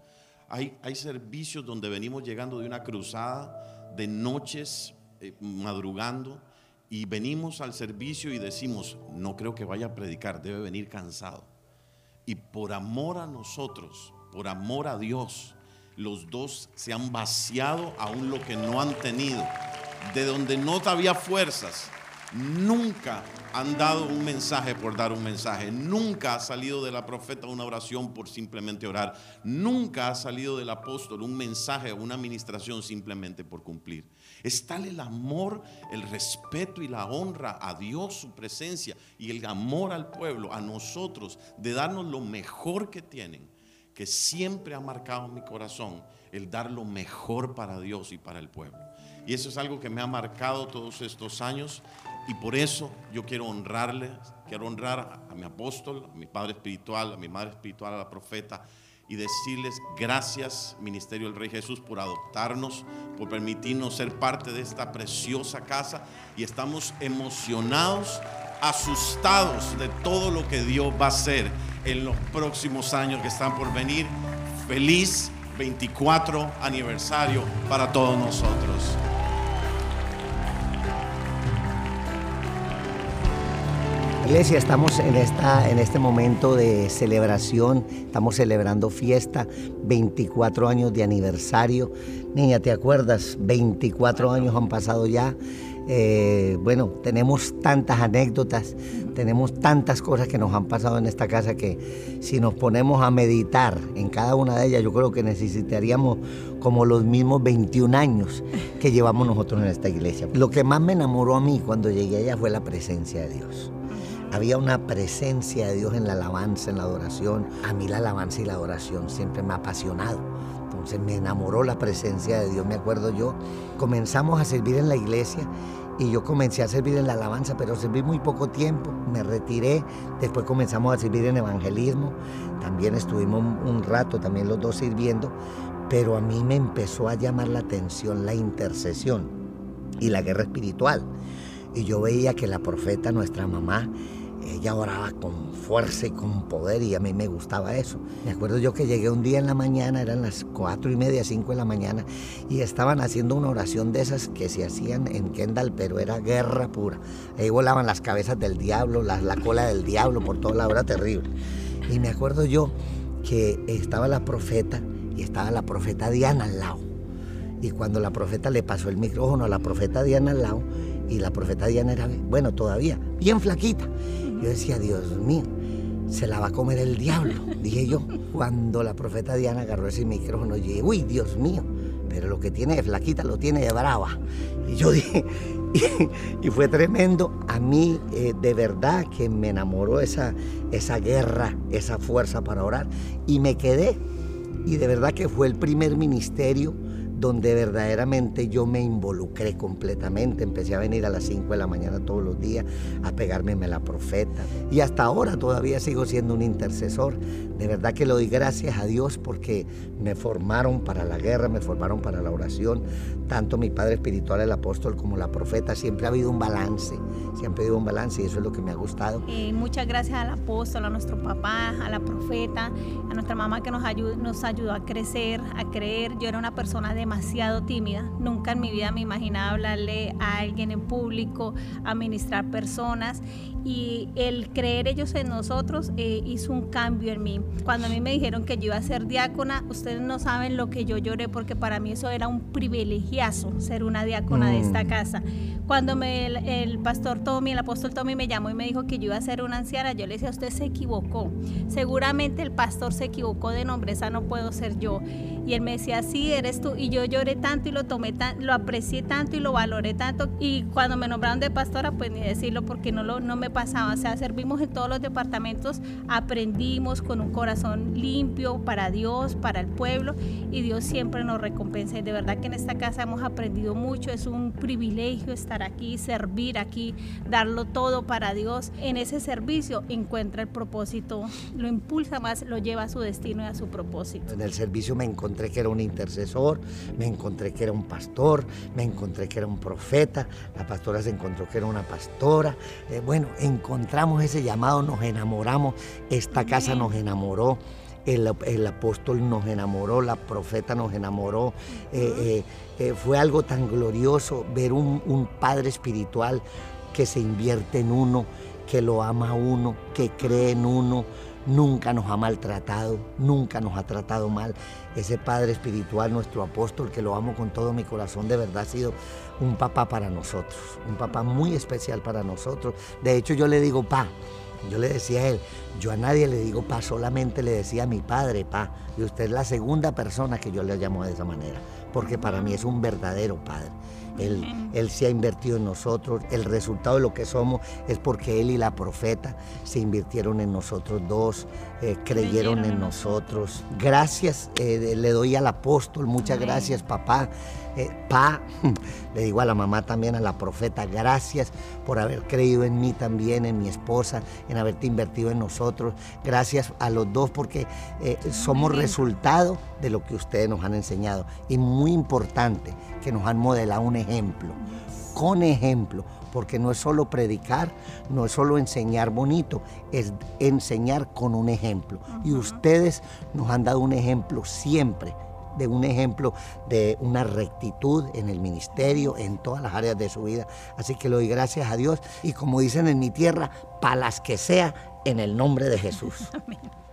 Hay, hay servicios donde venimos llegando de una cruzada, de noches, eh, madrugando, y venimos al servicio y decimos, no creo que vaya a predicar, debe venir cansado. Y por amor a nosotros, por amor a Dios, los dos se han vaciado aún lo que no han tenido. De donde no había fuerzas, nunca han dado un mensaje por dar un mensaje. Nunca ha salido de la profeta una oración por simplemente orar. Nunca ha salido del apóstol un mensaje o una administración simplemente por cumplir. Es tal el amor, el respeto y la honra a Dios, su presencia y el amor al pueblo, a nosotros, de darnos lo mejor que tienen, que siempre ha marcado mi corazón el dar lo mejor para Dios y para el pueblo. Y eso es algo que me ha marcado todos estos años y por eso yo quiero honrarles, quiero honrar a, mi apóstol, a mi padre espiritual, a mi madre espiritual, a la profeta, y decirles gracias, Ministerio del Rey Jesús, por adoptarnos, por permitirnos ser parte de esta preciosa casa. Y estamos emocionados, asustados de todo lo que Dios va a hacer en los próximos años que están por venir. Feliz 24 aniversario para todos nosotros. Iglesia, estamos en, esta, en este momento de celebración, estamos celebrando fiesta, 24 años de aniversario. Niña, ¿te acuerdas? 24 años han pasado ya. Eh, bueno, tenemos tantas anécdotas, tenemos tantas cosas que nos han pasado en esta casa que si nos ponemos a meditar en cada una de ellas, yo creo que necesitaríamos como los mismos 21 años que llevamos nosotros en esta iglesia. Lo que más me enamoró a mí cuando llegué allá fue la presencia de Dios. Había una presencia de Dios en la alabanza, en la adoración. A mí la alabanza y la adoración siempre me ha apasionado. Entonces me enamoró la presencia de Dios, me acuerdo yo. Comenzamos a servir en la iglesia y yo comencé a servir en la alabanza, pero serví muy poco tiempo, me retiré, después comenzamos a servir en evangelismo, también estuvimos un rato, también los dos sirviendo, pero a mí me empezó a llamar la atención la intercesión y la guerra espiritual. Y yo veía que la profeta, nuestra mamá, ella oraba con fuerza y con poder y a mí me gustaba eso. Me acuerdo yo que llegué un día en la mañana, eran las cuatro y media, cinco de la mañana, y estaban haciendo una oración de esas que se hacían en Kendall, pero era guerra pura. Ahí volaban las cabezas del diablo, la, la cola del diablo por toda la hora terrible. Y me acuerdo yo que estaba la profeta y estaba la profeta Diana al lado. Y cuando la profeta le pasó el micrófono a la profeta Diana al lado, y la profeta Diana era, bueno, todavía, bien flaquita. Yo decía, Dios mío, se la va a comer el diablo, dije yo. Cuando la profeta Diana agarró ese micrófono, dije, uy, Dios mío, pero lo que tiene de flaquita lo tiene de brava. Y yo dije, y, fue tremendo. A mí, eh, de verdad, que me enamoró esa, esa guerra, esa fuerza para orar. Y me quedé. Y de verdad que fue el primer ministerio donde verdaderamente yo me involucré completamente. Empecé a venir a las 5 de la mañana todos los días a pegarme a la profeta. Y hasta ahora todavía sigo siendo un intercesor. De verdad que lo doy gracias a Dios porque me formaron para la guerra, me formaron para la oración. Tanto mi padre espiritual, el apóstol, como la profeta. Siempre ha habido un balance, siempre ha habido un balance y eso es lo que me ha gustado. Muchas gracias al apóstol, a nuestro papá, a la profeta, a nuestra mamá que nos, ayudó, nos ayudó a crecer, a creer. Yo era una persona de demasiado tímida. Nunca en mi vida me imaginaba hablarle a alguien en público, administrar personas y el creer ellos en nosotros eh, hizo un cambio en mí. Cuando a mí me dijeron que yo iba a ser diácona, ustedes no saben lo que yo lloré porque para mí eso era un privilegiazo ser una diácona de esta mm. casa. Cuando me, el, pastor Tommy, el apóstol Tommy me llamó y me dijo que yo iba a ser una anciana, yo le decía, usted se equivocó. Seguramente el pastor se equivocó de nombre, esa no puedo ser yo. Y él me decía, sí, eres tú. Y yo lloré tanto y lo tomé tan, lo aprecié tanto y lo valoré tanto. Y cuando me nombraron de pastora, pues ni decirlo porque no, lo, no me pasaba. O sea, servimos en todos los departamentos, aprendimos con un corazón limpio para Dios, para el pueblo. Y Dios siempre nos recompensa. Y de verdad que en esta casa hemos aprendido mucho. Es un privilegio estar aquí, servir aquí, darlo todo para Dios. En ese servicio encuentra el propósito, lo impulsa más, lo lleva a su destino y a su propósito. En el servicio me encontré que era un intercesor, me encontré que era un pastor, me encontré que era un profeta, la pastora se encontró que era una pastora. Eh, bueno, encontramos ese llamado, nos enamoramos, esta casa nos enamoró. El, apóstol nos enamoró, la profeta nos enamoró. Eh, eh, fue algo tan glorioso ver un, un, padre espiritual que se invierte en uno, que lo ama a uno, que cree en uno. Nunca nos ha maltratado, nunca nos ha tratado mal. Ese Padre Espiritual, nuestro apóstol, que lo amo con todo mi corazón, de verdad ha sido un papá para nosotros, un papá muy especial para nosotros. De hecho, yo le digo pa, yo le decía a él, yo a nadie le digo pa, solamente le decía a mi padre pa. Y usted es la segunda persona que yo le llamo de esa manera, porque para mí es un verdadero padre. Él, él, se ha invertido en nosotros. El resultado de lo que somos es porque Él y la profeta se invirtieron en nosotros dos, eh, creyeron en nosotros. Gracias eh, le doy al apóstol, muchas gracias papá. Eh, pa, le digo a la mamá también, a la profeta, gracias por haber creído en mí también, en mi esposa, en haberte invertido en nosotros. Gracias a los dos porque somos resultado de lo que ustedes nos han enseñado. Y muy importante, que nos han modelado un ejemplo, con ejemplo, porque no es solo predicar, no es solo enseñar bonito, es enseñar con un ejemplo. Y ustedes nos han dado un ejemplo siempre de un ejemplo de una rectitud en el ministerio, en todas las áreas de su vida. Así que le doy gracias a Dios y como dicen en mi tierra, para las que sea, en el nombre de Jesús.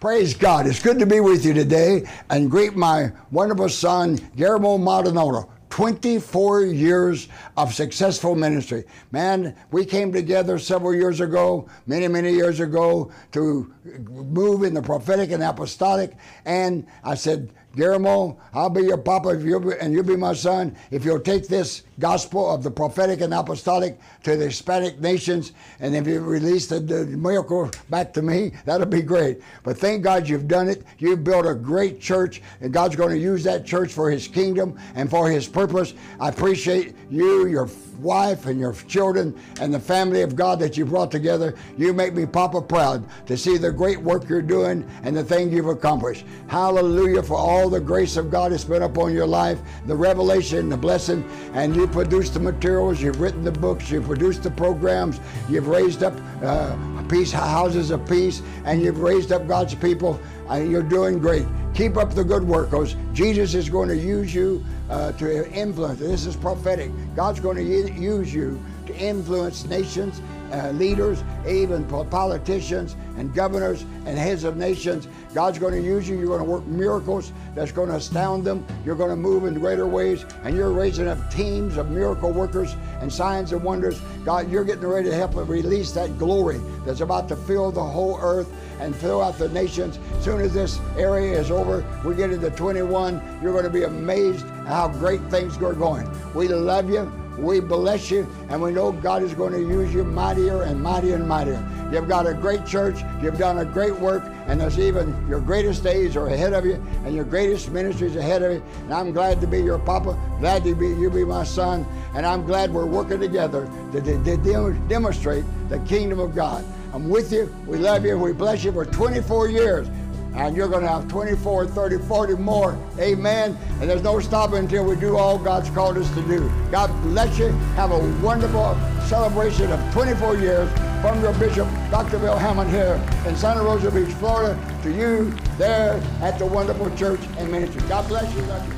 Praise God. It's good to be with you today and greet my wonderful son, Guillermo Maldonado. 24 years of successful ministry. Man, we came together several years ago, many, many years ago, to move in the prophetic and apostolic. And I said, Guillermo, I'll be your papa you'll be, and you'll be my son if you'll take this gospel of the prophetic and apostolic to the Hispanic nations, and if you release the, the miracle back to me, that'll be great. But thank God you've done it. You've built a great church, and God's going to use that church for His kingdom and for His purpose. I appreciate you, your wife, and your children, and the family of God that you brought together. You make me Papa proud to see the great work you're doing and the thing you've accomplished. Hallelujah for all the grace of God that's been upon your life, the revelation, the blessing, and you produced the materials, you've written the books, you've produced the programs, you've raised up uh, peace houses of peace, and you've raised up God's people. You're doing great. Keep up the good work, because Jesus is going to use you uh, to influence. This is prophetic. God's going to use you to influence nations, uh, leaders, even politicians and governors and heads of nations. God's going to use you. You're going to work miracles that's going to astound them. You're going to move in greater ways, and you're raising up teams of miracle workers and signs and wonders. God, you're getting ready to help release that glory that's about to fill the whole earth and fill out the nations. Soon as this area is over, we get into 21, you're going to be amazed how great things are going. We love you. We bless you, and we know God is going to use you mightier and mightier and mightier. You've got a great church, you've done a great work, and there's even your greatest days are ahead of you, and your greatest ministries ahead of you. And I'm glad to be your papa, glad to be you be my son, and I'm glad we're working together to, to, to demonstrate the kingdom of God. I'm with you, we love you, we bless you for 24 years and you're going to have 24, 30, 40 more. Amen. And there's no stopping until we do all God's called us to do. God bless you. Have a wonderful celebration of 24 years from your bishop, Dr. Bill Hammond here in Santa Rosa Beach, Florida, to you there at the wonderful church and ministry. God bless you. Love you.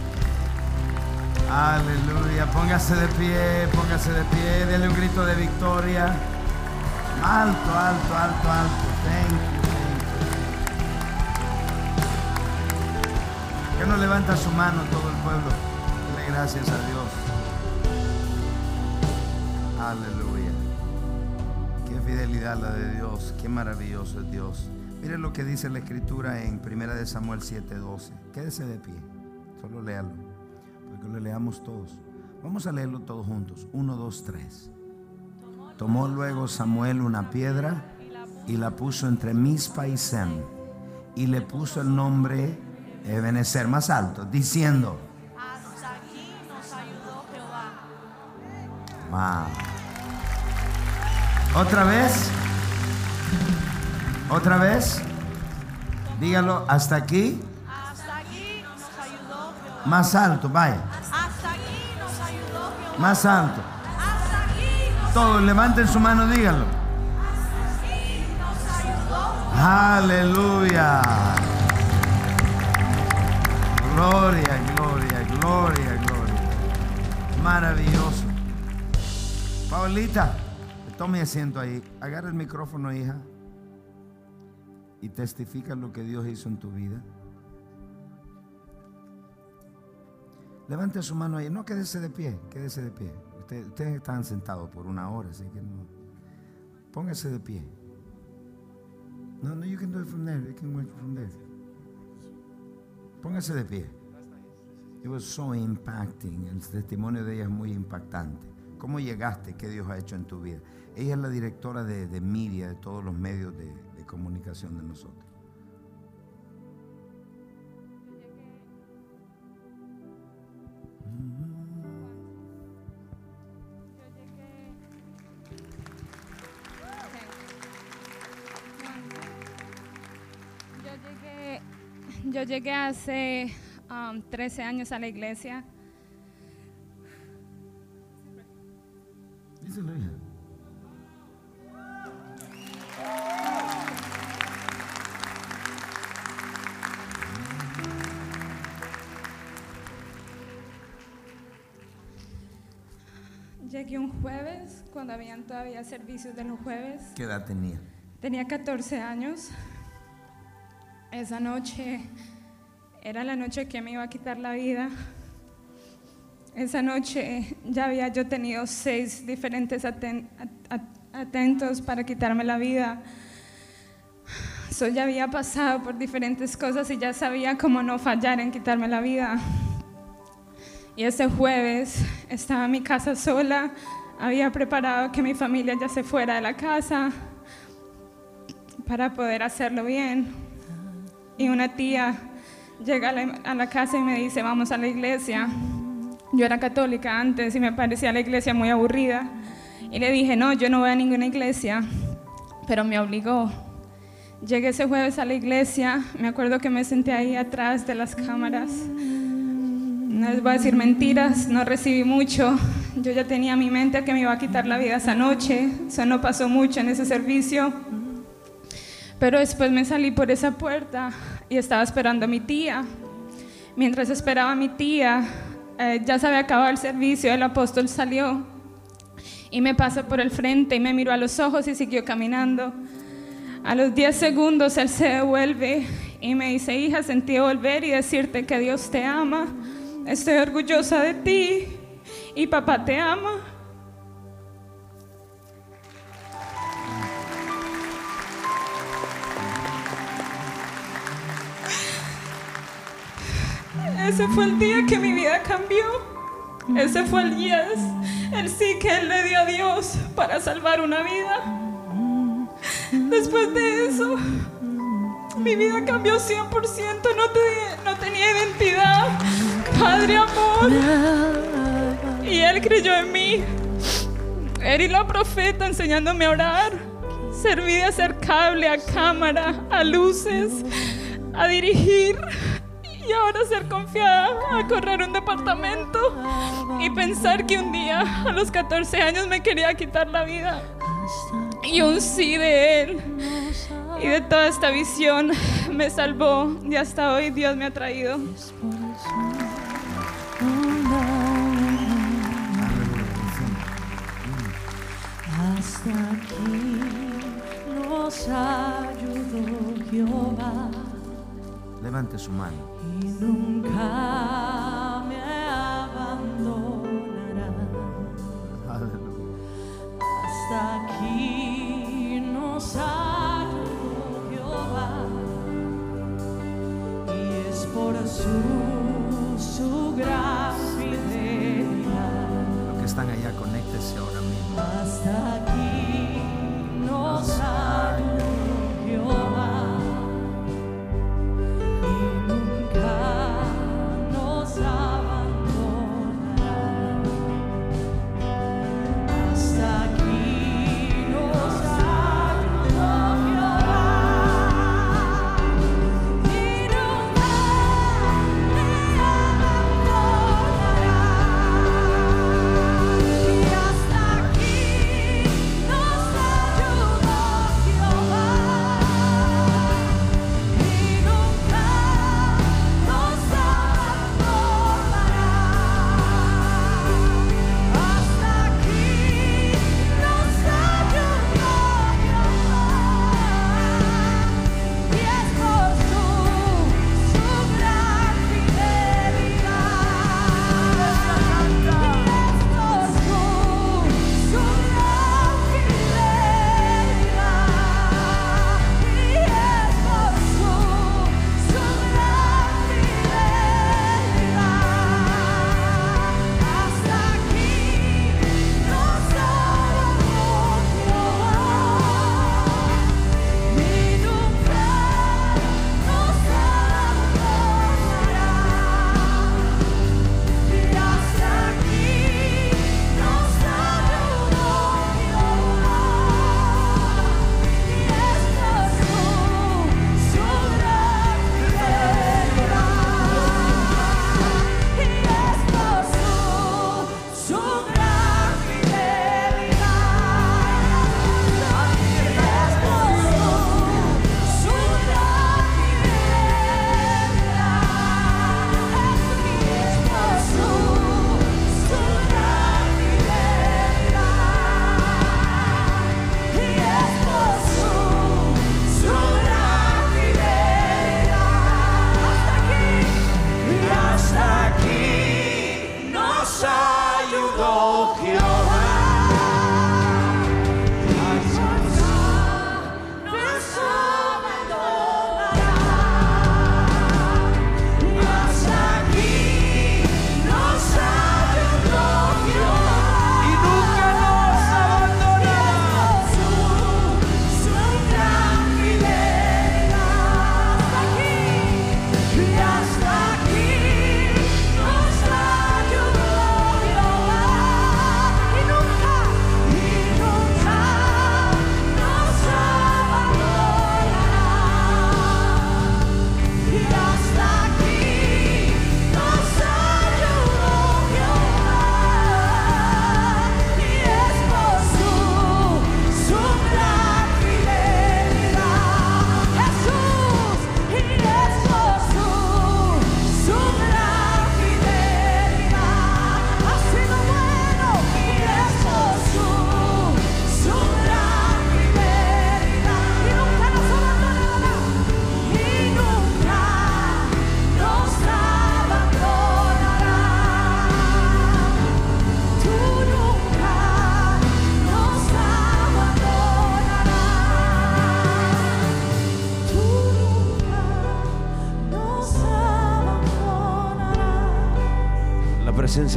Póngase de pie, póngase de pie. Dele un grito de victoria. Alto, alto, alto, alto. Thank you. Que no levanta su mano todo el pueblo. Dele gracias a Dios. Aleluya. Qué fidelidad la de Dios. Qué maravilloso es Dios. Mire lo que dice la escritura en 1 de Samuel 7:12. Quédese de pie. Solo léalo. Porque lo leamos todos. Vamos a leerlo todos juntos. 1, 2, 3. Tomó luego Samuel una piedra y la puso entre Mispa y Sem. Y le puso el nombre Ebenezer más alto, diciendo, Hasta aquí nos ayudó Jehová. wow. Otra vez, otra vez, dígalo, hasta aquí, Hasta aquí nos ayudó Jehová. más alto, vaya, Hasta aquí nos ayudó Jehová. más alto. Todos levanten su mano, díganlo. Aleluya. Gloria, gloria, gloria, gloria. Maravilloso. Paulita, tome asiento ahí. Agarra el micrófono, hija. Y testifica lo que Dios hizo en tu vida. Levante su mano ahí. No, quédese de pie. Quédese de pie. Ustedes, están sentados por una hora, así que no. Póngase de pie. No, no, you can do it from there. You can work from there. Póngase de pie. It was so impacting. El testimonio de ella es muy impactante. ¿Cómo llegaste? ¿Qué Dios ha hecho en tu vida? Ella es la directora de, de media de todos los medios de comunicación de nosotros. Yo llegué hace um, 13 años a la iglesia. Llegué un jueves, cuando habían todavía servicios de los jueves. ¿Qué edad tenía? Tenía 14 años. Esa noche era la noche que me iba a quitar la vida. Esa noche ya había yo tenido seis diferentes aten- at- at- atentos para quitarme la vida. So, ya había pasado por diferentes cosas y ya sabía cómo no fallar en quitarme la vida. Y ese jueves estaba en mi casa sola, había preparado que mi familia ya se fuera de la casa para poder hacerlo bien. Y una tía llega a la, casa y me dice, vamos a la iglesia. Yo era católica antes y me parecía la iglesia muy aburrida. Y le dije, no, yo no voy a ninguna iglesia, pero me obligó. Llegué ese jueves a la iglesia, me acuerdo que me senté ahí atrás de las cámaras. No les voy a decir mentiras, no recibí mucho. Yo ya tenía en mi mente que me iba a quitar la vida esa noche, eso no pasó mucho en ese servicio. Pero después me salí por esa puerta y estaba esperando a mi tía. Mientras esperaba a mi tía, eh, ya se había acabado el servicio, el apóstol salió y me pasó por el frente y me miró a los ojos y siguió caminando. A los 10 segundos él se devuelve y me dice, hija, sentí volver y decirte que Dios te ama. Estoy orgullosa de ti y papá te ama. Ese fue el día que mi vida cambió. Ese fue el yes, el sí que él le dio a Dios para salvar una vida. Después de eso, mi vida cambió 100%, no, no tenía identidad. Padre amor. Y él creyó en mí. Él y la profeta enseñándome a orar. Serví de hacer cable a cámara, a luces, a dirigir. Y ahora ser confiada a correr un departamento y pensar que un día a los 14 años me quería quitar la vida. Y un sí de él y de toda esta visión me salvó y hasta hoy Dios me ha traído. Levante su mano. y nunca me abandonará. Aleluya. Hasta aquí nos ayudó Jehová y es por su, su fidelidad. Los que están allá, conéctese ahora mismo. Hasta aquí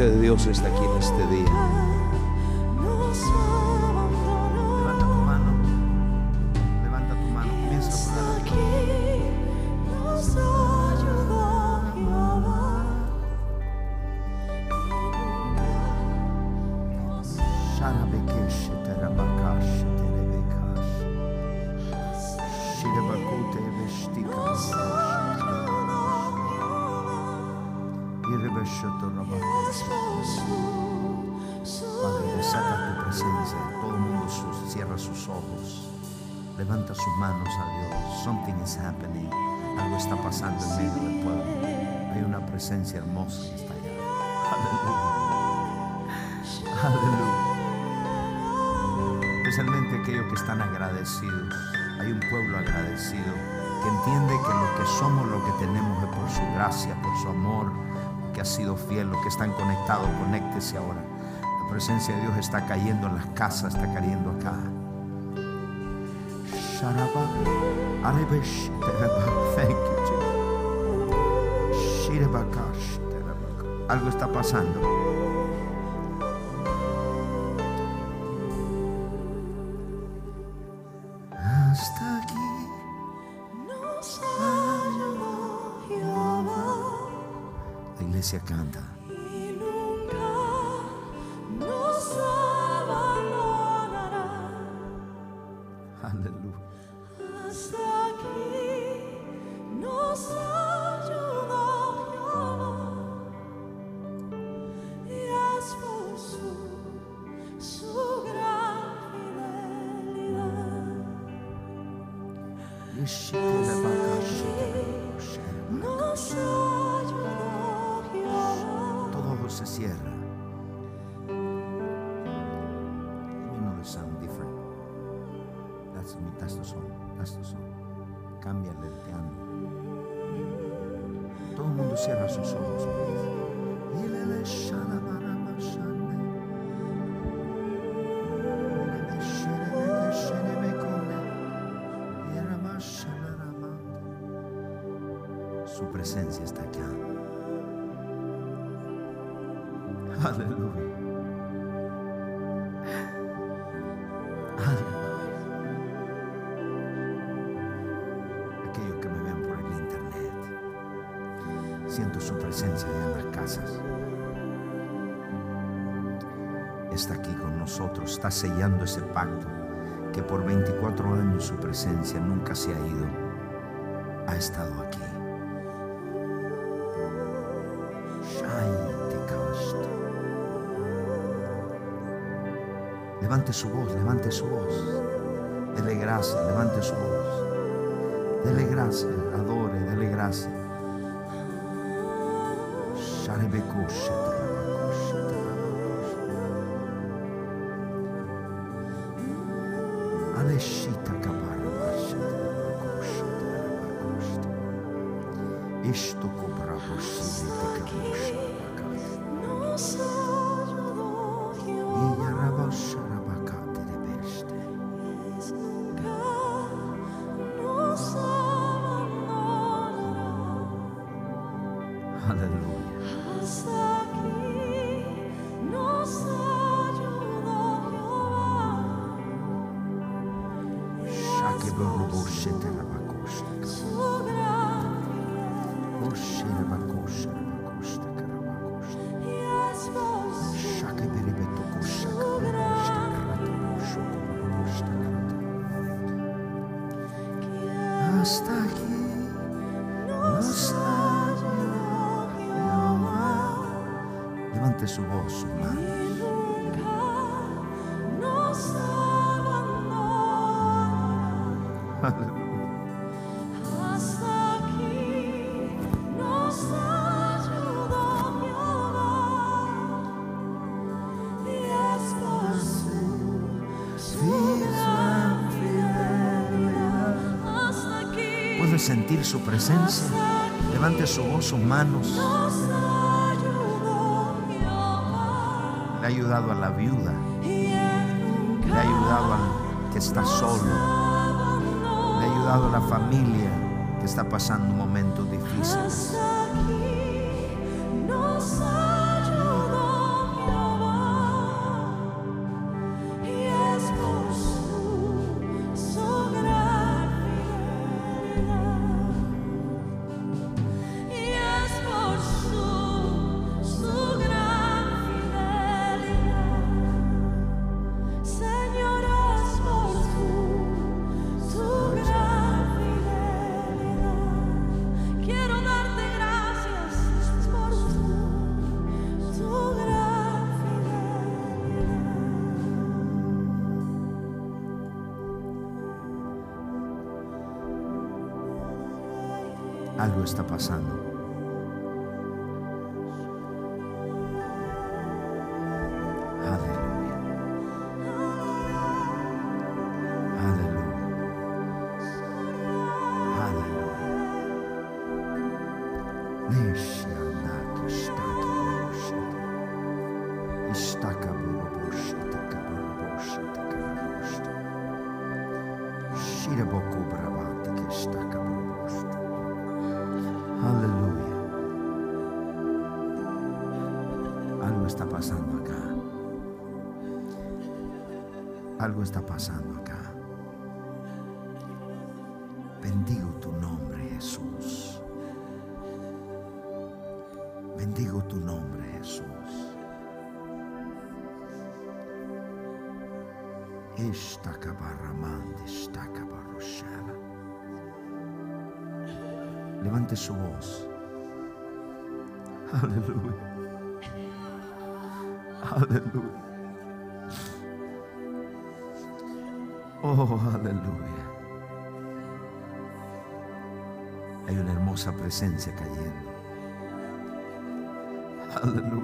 de Dios está aquí en este día. está cayendo en las casas, está cayendo acá. Algo está pasando. Hasta aquí nos ha llamado Jehová. La iglesia acá. Todo se cierra. presencia en las casas. Está aquí con nosotros, está sellando ese pacto que por 24 años su presencia nunca se ha ido, ha estado aquí. Levante su voz, levante su voz. Dele gracias, levante su voz. Dele gracias, adore, dele gracias. Rebecosheta. somos humanos. Le ha ayudado a la viuda. Le ha ayudado al que está solo. Le ha ayudado a la familia que está pasando momentos difíciles. Levante su voz. Aleluya. Aleluya. Oh, aleluya. Hay una hermosa presencia cayendo. Aleluya.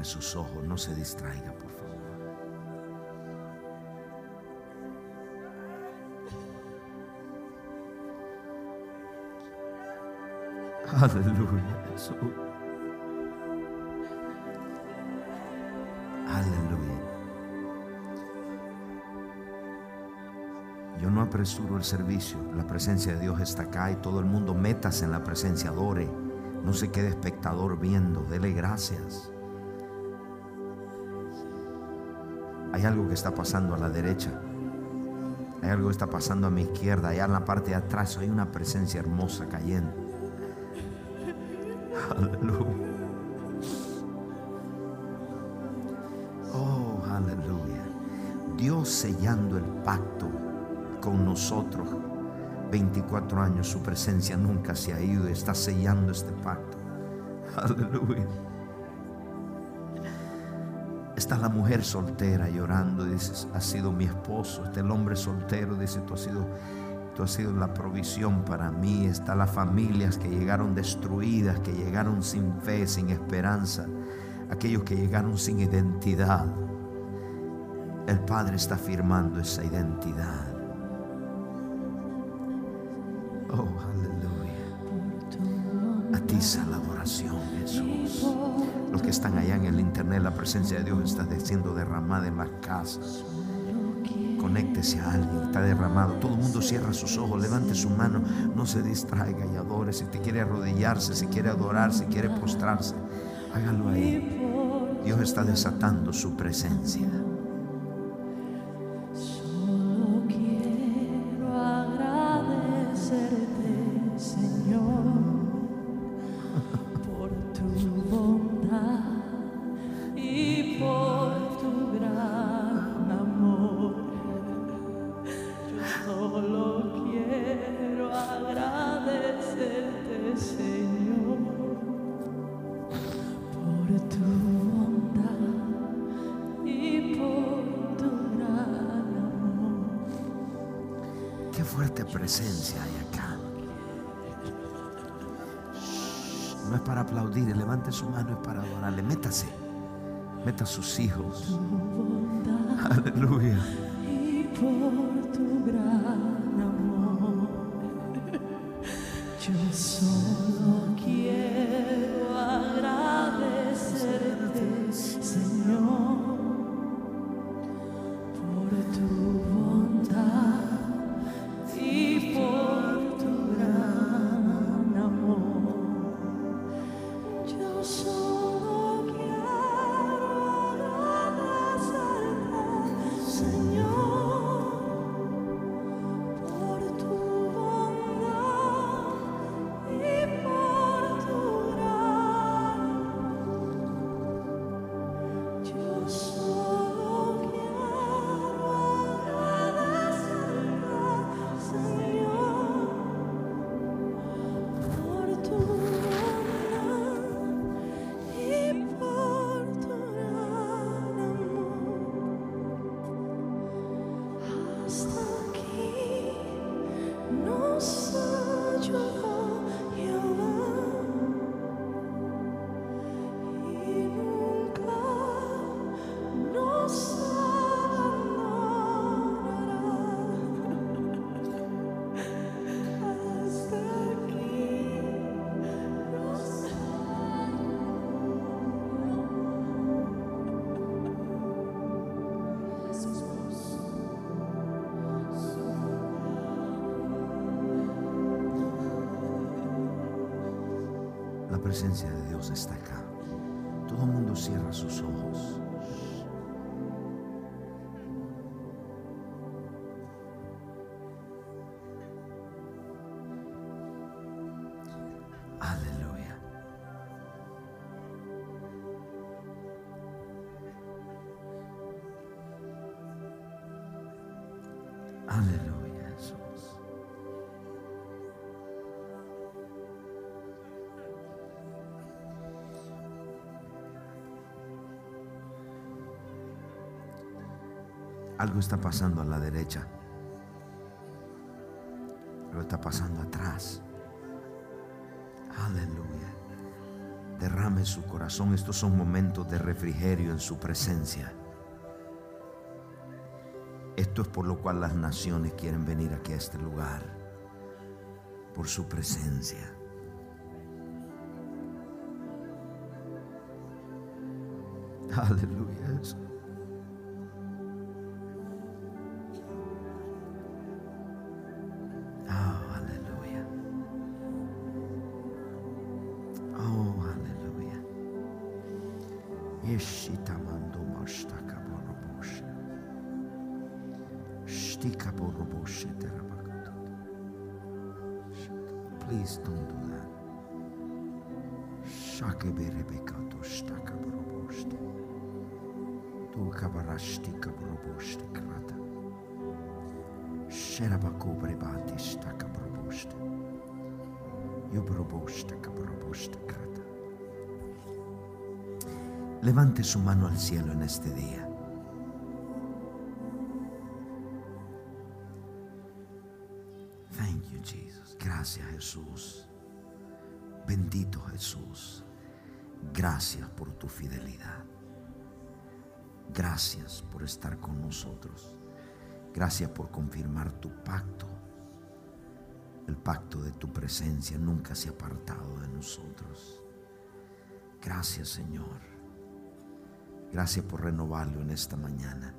Cierre sus ojos, no se distraiga, por favor. Aleluya, Jesús. Aleluya. Yo no apresuro el servicio, la presencia de Dios está acá y todo el mundo métase en la presencia, adore. No se quede espectador viendo, dele gracias. Hay algo que está pasando a la derecha. Hay algo que está pasando a mi izquierda. Allá en la parte de atrás hay una presencia hermosa cayendo. Aleluya. Oh, aleluya. Dios sellando el pacto con nosotros. 24 años su presencia nunca se ha ido. Está sellando este pacto. Aleluya. Está la mujer soltera llorando. Dice, ha sido mi esposo. Está el hombre soltero. Dice, tú has sido Tú has sido la provisión para mí. Está las familias que llegaron destruidas, que llegaron sin fe, sin esperanza. Aquellos que llegaron sin identidad. El Padre está firmando esa identidad. Oh, aleluya. A ti sea la adoración. Los que están allá en el internet, la presencia de Dios está siendo derramada en las casas. Conéctese a alguien, está derramado. Todo el mundo cierra sus ojos, levante su mano, no se distraiga y adore. Si te quiere arrodillarse, si quiere adorar, si quiere postrarse, hágalo ahí. Dios está desatando su presencia. Presencia de Dios está acá. Todo el mundo cierra sus ojos. Algo está pasando a la derecha. Algo está pasando atrás. Aleluya. Derrame su corazón. Estos son momentos de refrigerio en su presencia. Esto es por lo cual las naciones quieren venir aquí a este lugar. Por su presencia. Aleluya. Su mano al cielo en este día. Thank you, Jesus. Gracias, Jesús. Bendito Jesús. Gracias por tu fidelidad. Gracias por estar con nosotros. Gracias por confirmar tu pacto. El pacto de tu presencia nunca se ha apartado de nosotros. Gracias, Señor. Gracias por renovarlo en esta mañana.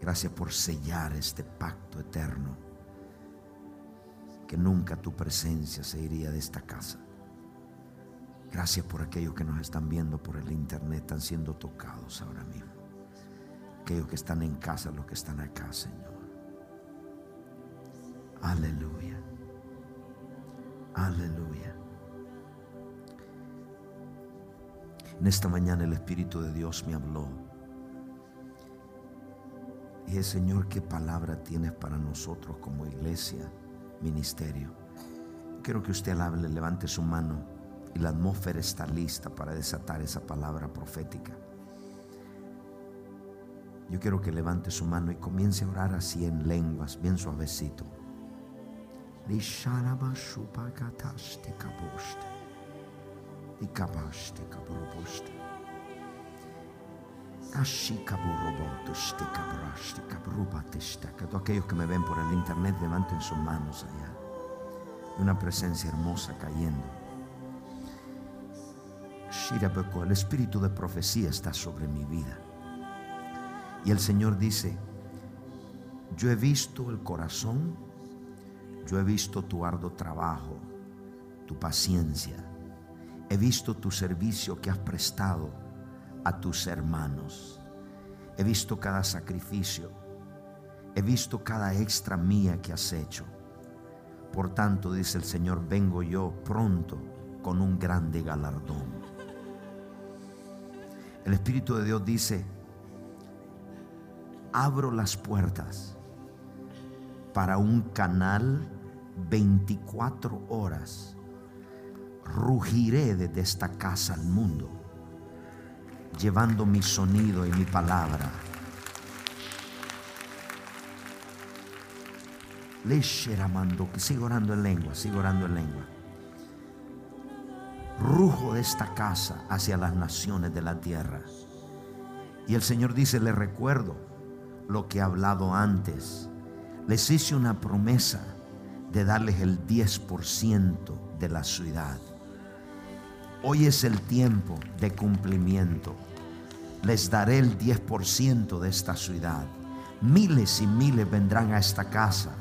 Gracias por sellar este pacto eterno. Que nunca tu presencia se iría de esta casa. Gracias por aquellos que nos están viendo por el internet, están siendo tocados ahora mismo. Aquellos que están en casa, los que están acá, Señor. Aleluya. Aleluya. En esta mañana el Espíritu de Dios me habló. Y el Señor, ¿qué palabra tienes para nosotros como iglesia, ministerio? Quiero que usted hable, levante su mano y la atmósfera está lista para desatar esa palabra profética. Yo quiero que levante su mano y comience a orar así en lenguas, bien suavecito. Aquellos que me ven por el internet, levanten sus manos allá. Una presencia hermosa cayendo. El espíritu de profecía está sobre mi vida. Y el Señor dice, yo he visto el corazón, yo he visto tu arduo trabajo, tu paciencia, he visto tu servicio que has prestado a tus hermanos, he visto cada sacrificio, he visto cada extra mía que has hecho. Por tanto, dice el Señor, vengo yo pronto con un grande galardón. El Espíritu de Dios dice, abro las puertas para un canal 24 horas. Rugiré desde esta casa al mundo, llevando mi sonido y mi palabra. Lesheramando, que sigo orando en lengua, sigo orando en lengua. Rujo de esta casa hacia las naciones de la tierra. Y el Señor dice, le recuerdo lo que he hablado antes. Les hice una promesa de darles el 10% de la ciudad. Hoy es el tiempo de cumplimiento. Les daré el 10% de esta ciudad. Miles y miles vendrán a esta casa.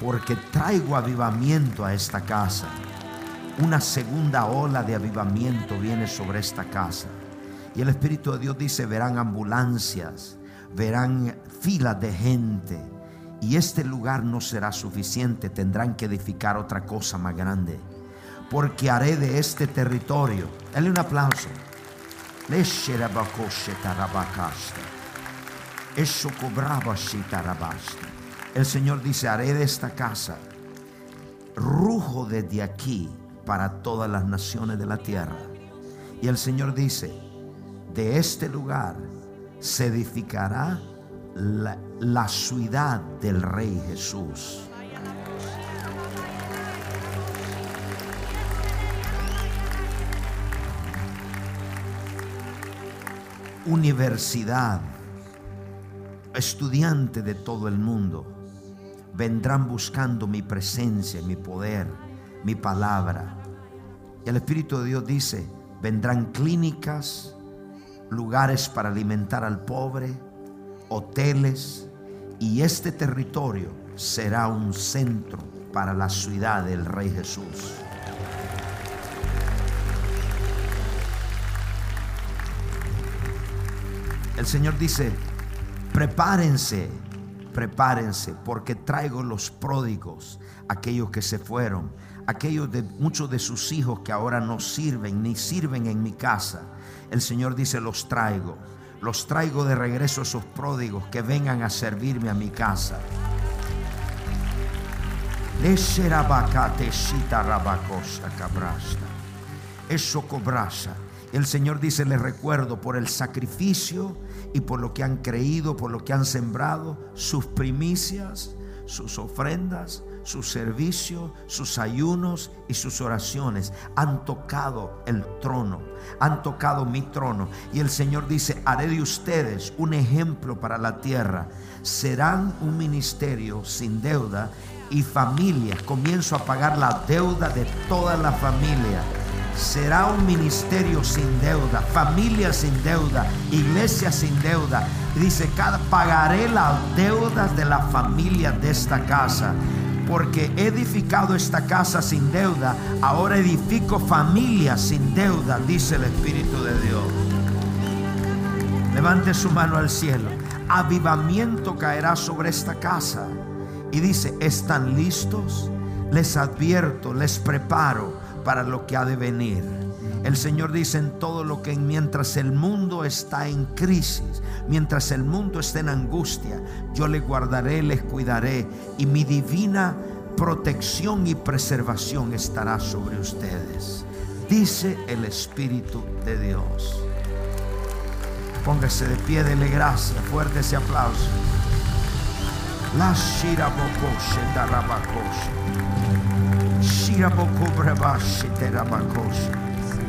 Porque traigo avivamiento a esta casa. una segunda ola de avivamiento viene sobre esta casa. Y el Espíritu de Dios dice, verán ambulancias, verán filas de gente. Y este lugar no será suficiente, tendrán que edificar otra cosa más grande. Porque haré de este territorio, dale un aplauso. El Señor dice, haré de esta casa rujo desde aquí para todas las naciones de la tierra. Y el Señor dice, de este lugar se edificará la, la ciudad del Rey Jesús. Universidad, estudiante de todo el mundo, vendrán buscando mi presencia, mi poder, mi palabra. Y el Espíritu de Dios dice, vendrán clínicas, lugares para alimentar al pobre, hoteles, y este territorio será un centro para la ciudad del Rey Jesús. El Señor dice, prepárense, prepárense, porque traigo los pródigos, aquellos que se fueron, aquellos de muchos de sus hijos que ahora no sirven ni sirven en mi casa. El Señor dice, los traigo, los traigo de regreso a esos pródigos que vengan a servirme a mi casa. Eso cobrasa. El Señor dice, les recuerdo por el sacrificio y por lo que han creído, por lo que han sembrado, sus primicias, sus ofrendas, su servicio, sus ayunos y sus oraciones han tocado el trono, han tocado mi trono. Y el Señor dice, haré de ustedes un ejemplo para la tierra. Serán un ministerio sin deuda y familia. Comienzo a pagar la deuda de toda la familia será un ministerio sin deuda, familia sin deuda, iglesia sin deuda. Dice, pagaré las deudas de la familia de esta casa. Porque he edificado esta casa sin deuda, ahora edifico familia sin deuda, dice el Espíritu de Dios. Levante su mano al cielo. Avivamiento caerá sobre esta casa. Y dice, ¿están listos? Les advierto, les preparo para lo que ha de venir. El Señor dice en todo lo que mientras el mundo está en crisis, mientras el mundo está en angustia, yo le guardaré, les cuidaré y mi divina protección y preservación estará sobre ustedes. Dice el Espíritu de Dios. Póngase de pie, dele gracias, fuerte ese aplauso. La Shirabokoshe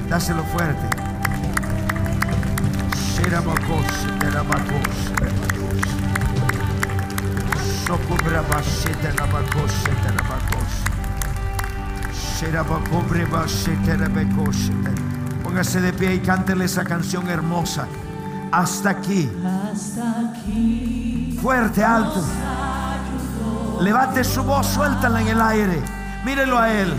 Dáselo fuerte. Póngase de pie y cántele esa canción hermosa. Hasta aquí. Fuerte, alto. Levante su voz, suéltala en el aire. Mírelo a Él.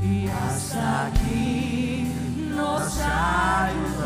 Y hasta aquí nos ayudó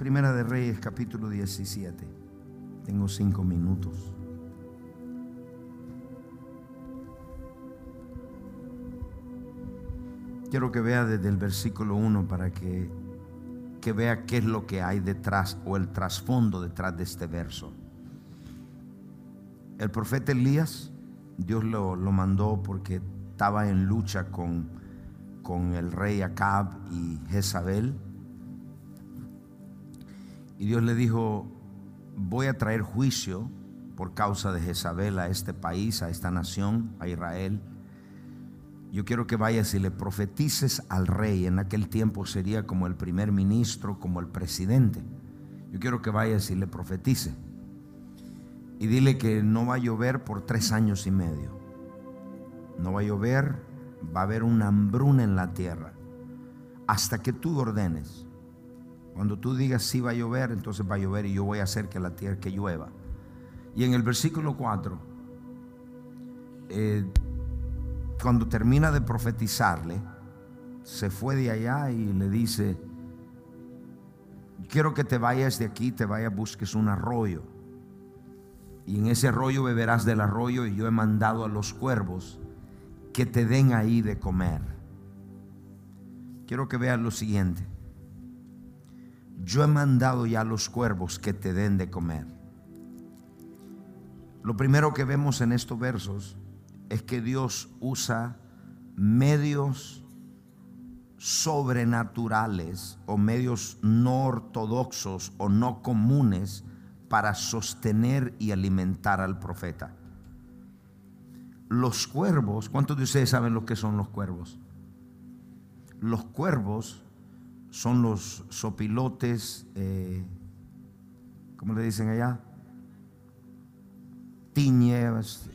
Primera de Reyes, capítulo 17. Tengo cinco minutos. Quiero que vea desde el versículo 1 para que, que vea qué es lo que hay detrás o el trasfondo detrás de este verso. El profeta Elías, Dios lo, lo mandó porque estaba en lucha con, con el rey Acab y Jezabel. Y Dios le dijo, voy a traer juicio por causa de Jezabel a este país, a esta nación, a Israel. Yo quiero que vayas y le profetices al rey. En aquel tiempo sería como el primer ministro, como el presidente. Yo quiero que vayas y le profetice. Y dile que no va a llover por tres años y medio. No va a llover, va a haber una hambruna en la tierra. Hasta que tú ordenes. Cuando tú digas sí va a llover, entonces va a llover y yo voy a hacer que la tierra que llueva. Y en el versículo 4, eh, cuando termina de profetizarle, se fue de allá y le dice, quiero que te vayas de aquí, te vayas, busques un arroyo. Y en ese arroyo beberás del arroyo y yo he mandado a los cuervos que te den ahí de comer. Quiero que veas lo siguiente. Yo he mandado ya a los cuervos que te den de comer. Lo primero que vemos en estos versos es que Dios usa medios sobrenaturales o medios no ortodoxos o no comunes para sostener y alimentar al profeta. Los cuervos, ¿cuántos de ustedes saben lo que son los cuervos? Los cuervos son los sopilotes, eh, ¿cómo le dicen allá? Tiñes,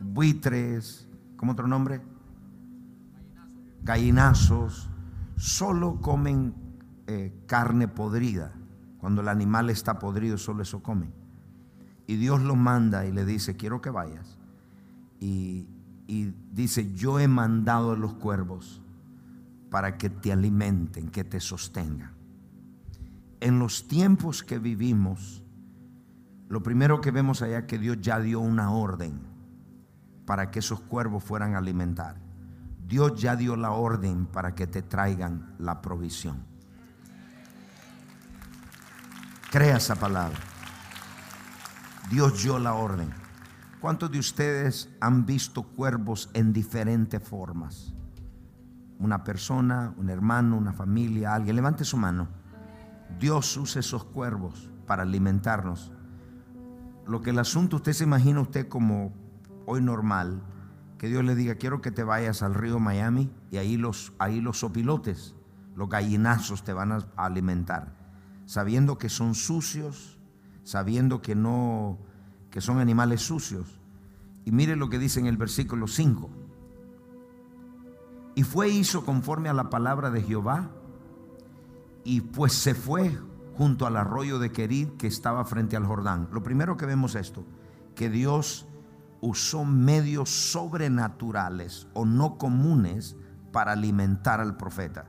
buitres, ¿cómo otro nombre? Gallinazos, solo comen eh, carne podrida. Cuando el animal está podrido, solo eso comen. Y Dios lo manda y le dice, quiero que vayas. Y, y dice, yo he mandado a los cuervos para que te alimenten, que te sostengan. En los tiempos que vivimos, lo primero que vemos allá que Dios ya dio una orden para que esos cuervos fueran a alimentar. Dios ya dio la orden para que te traigan la provisión. Crea esa palabra. Dios dio la orden. ¿Cuántos de ustedes han visto cuervos en diferentes formas? Una persona, un hermano, una familia, alguien. Levante su mano. Dios usa esos cuervos para alimentarnos. Lo que el asunto, usted se imagina usted como hoy normal, que Dios le diga, quiero que te vayas al río Miami y ahí los, ahí los sopilotes, los gallinazos te van a alimentar, sabiendo que son sucios, sabiendo que no, que son animales sucios. Y mire lo que dice en el versículo 5. Y fue hizo conforme a la palabra de Jehová, y pues se fue junto al arroyo de Querid que estaba frente al Jordán. Lo primero que vemos esto, que Dios usó medios sobrenaturales o no comunes para alimentar al profeta.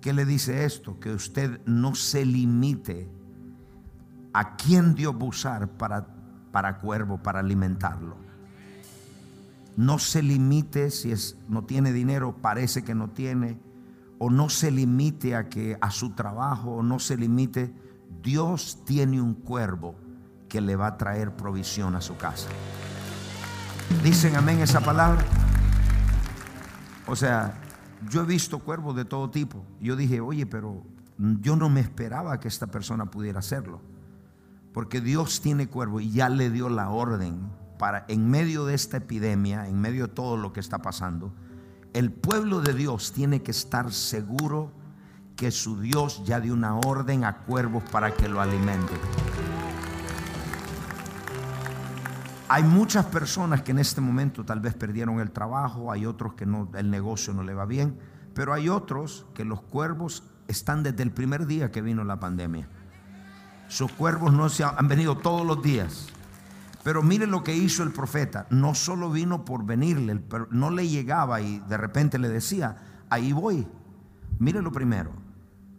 ¿Qué le dice esto? Que usted no se limite a quién Dios va a usar para, para cuervo, para alimentarlo. No se limite si es, no tiene dinero, parece que no tiene, o no se limite a que a su trabajo, o no se limite. Dios tiene un cuervo que le va a traer provisión a su casa. Dicen amén esa palabra. O sea, yo he visto cuervos de todo tipo. Yo dije, oye, pero yo no me esperaba que esta persona pudiera hacerlo. Porque Dios tiene cuervo y ya le dio la orden en medio de esta epidemia, en medio de todo lo que está pasando, el pueblo de Dios tiene que estar seguro que su Dios ya dio una orden a cuervos para que lo alimenten. Hay muchas personas que en este momento tal vez perdieron el trabajo, hay otros que no, el negocio no le va bien, pero hay otros que los cuervos están desde el primer día que vino la pandemia. Sus cuervos no se han venido todos los días. Pero mire lo que hizo el profeta. No solo vino por venirle, no le llegaba y de repente le decía, ahí voy. Mire lo primero.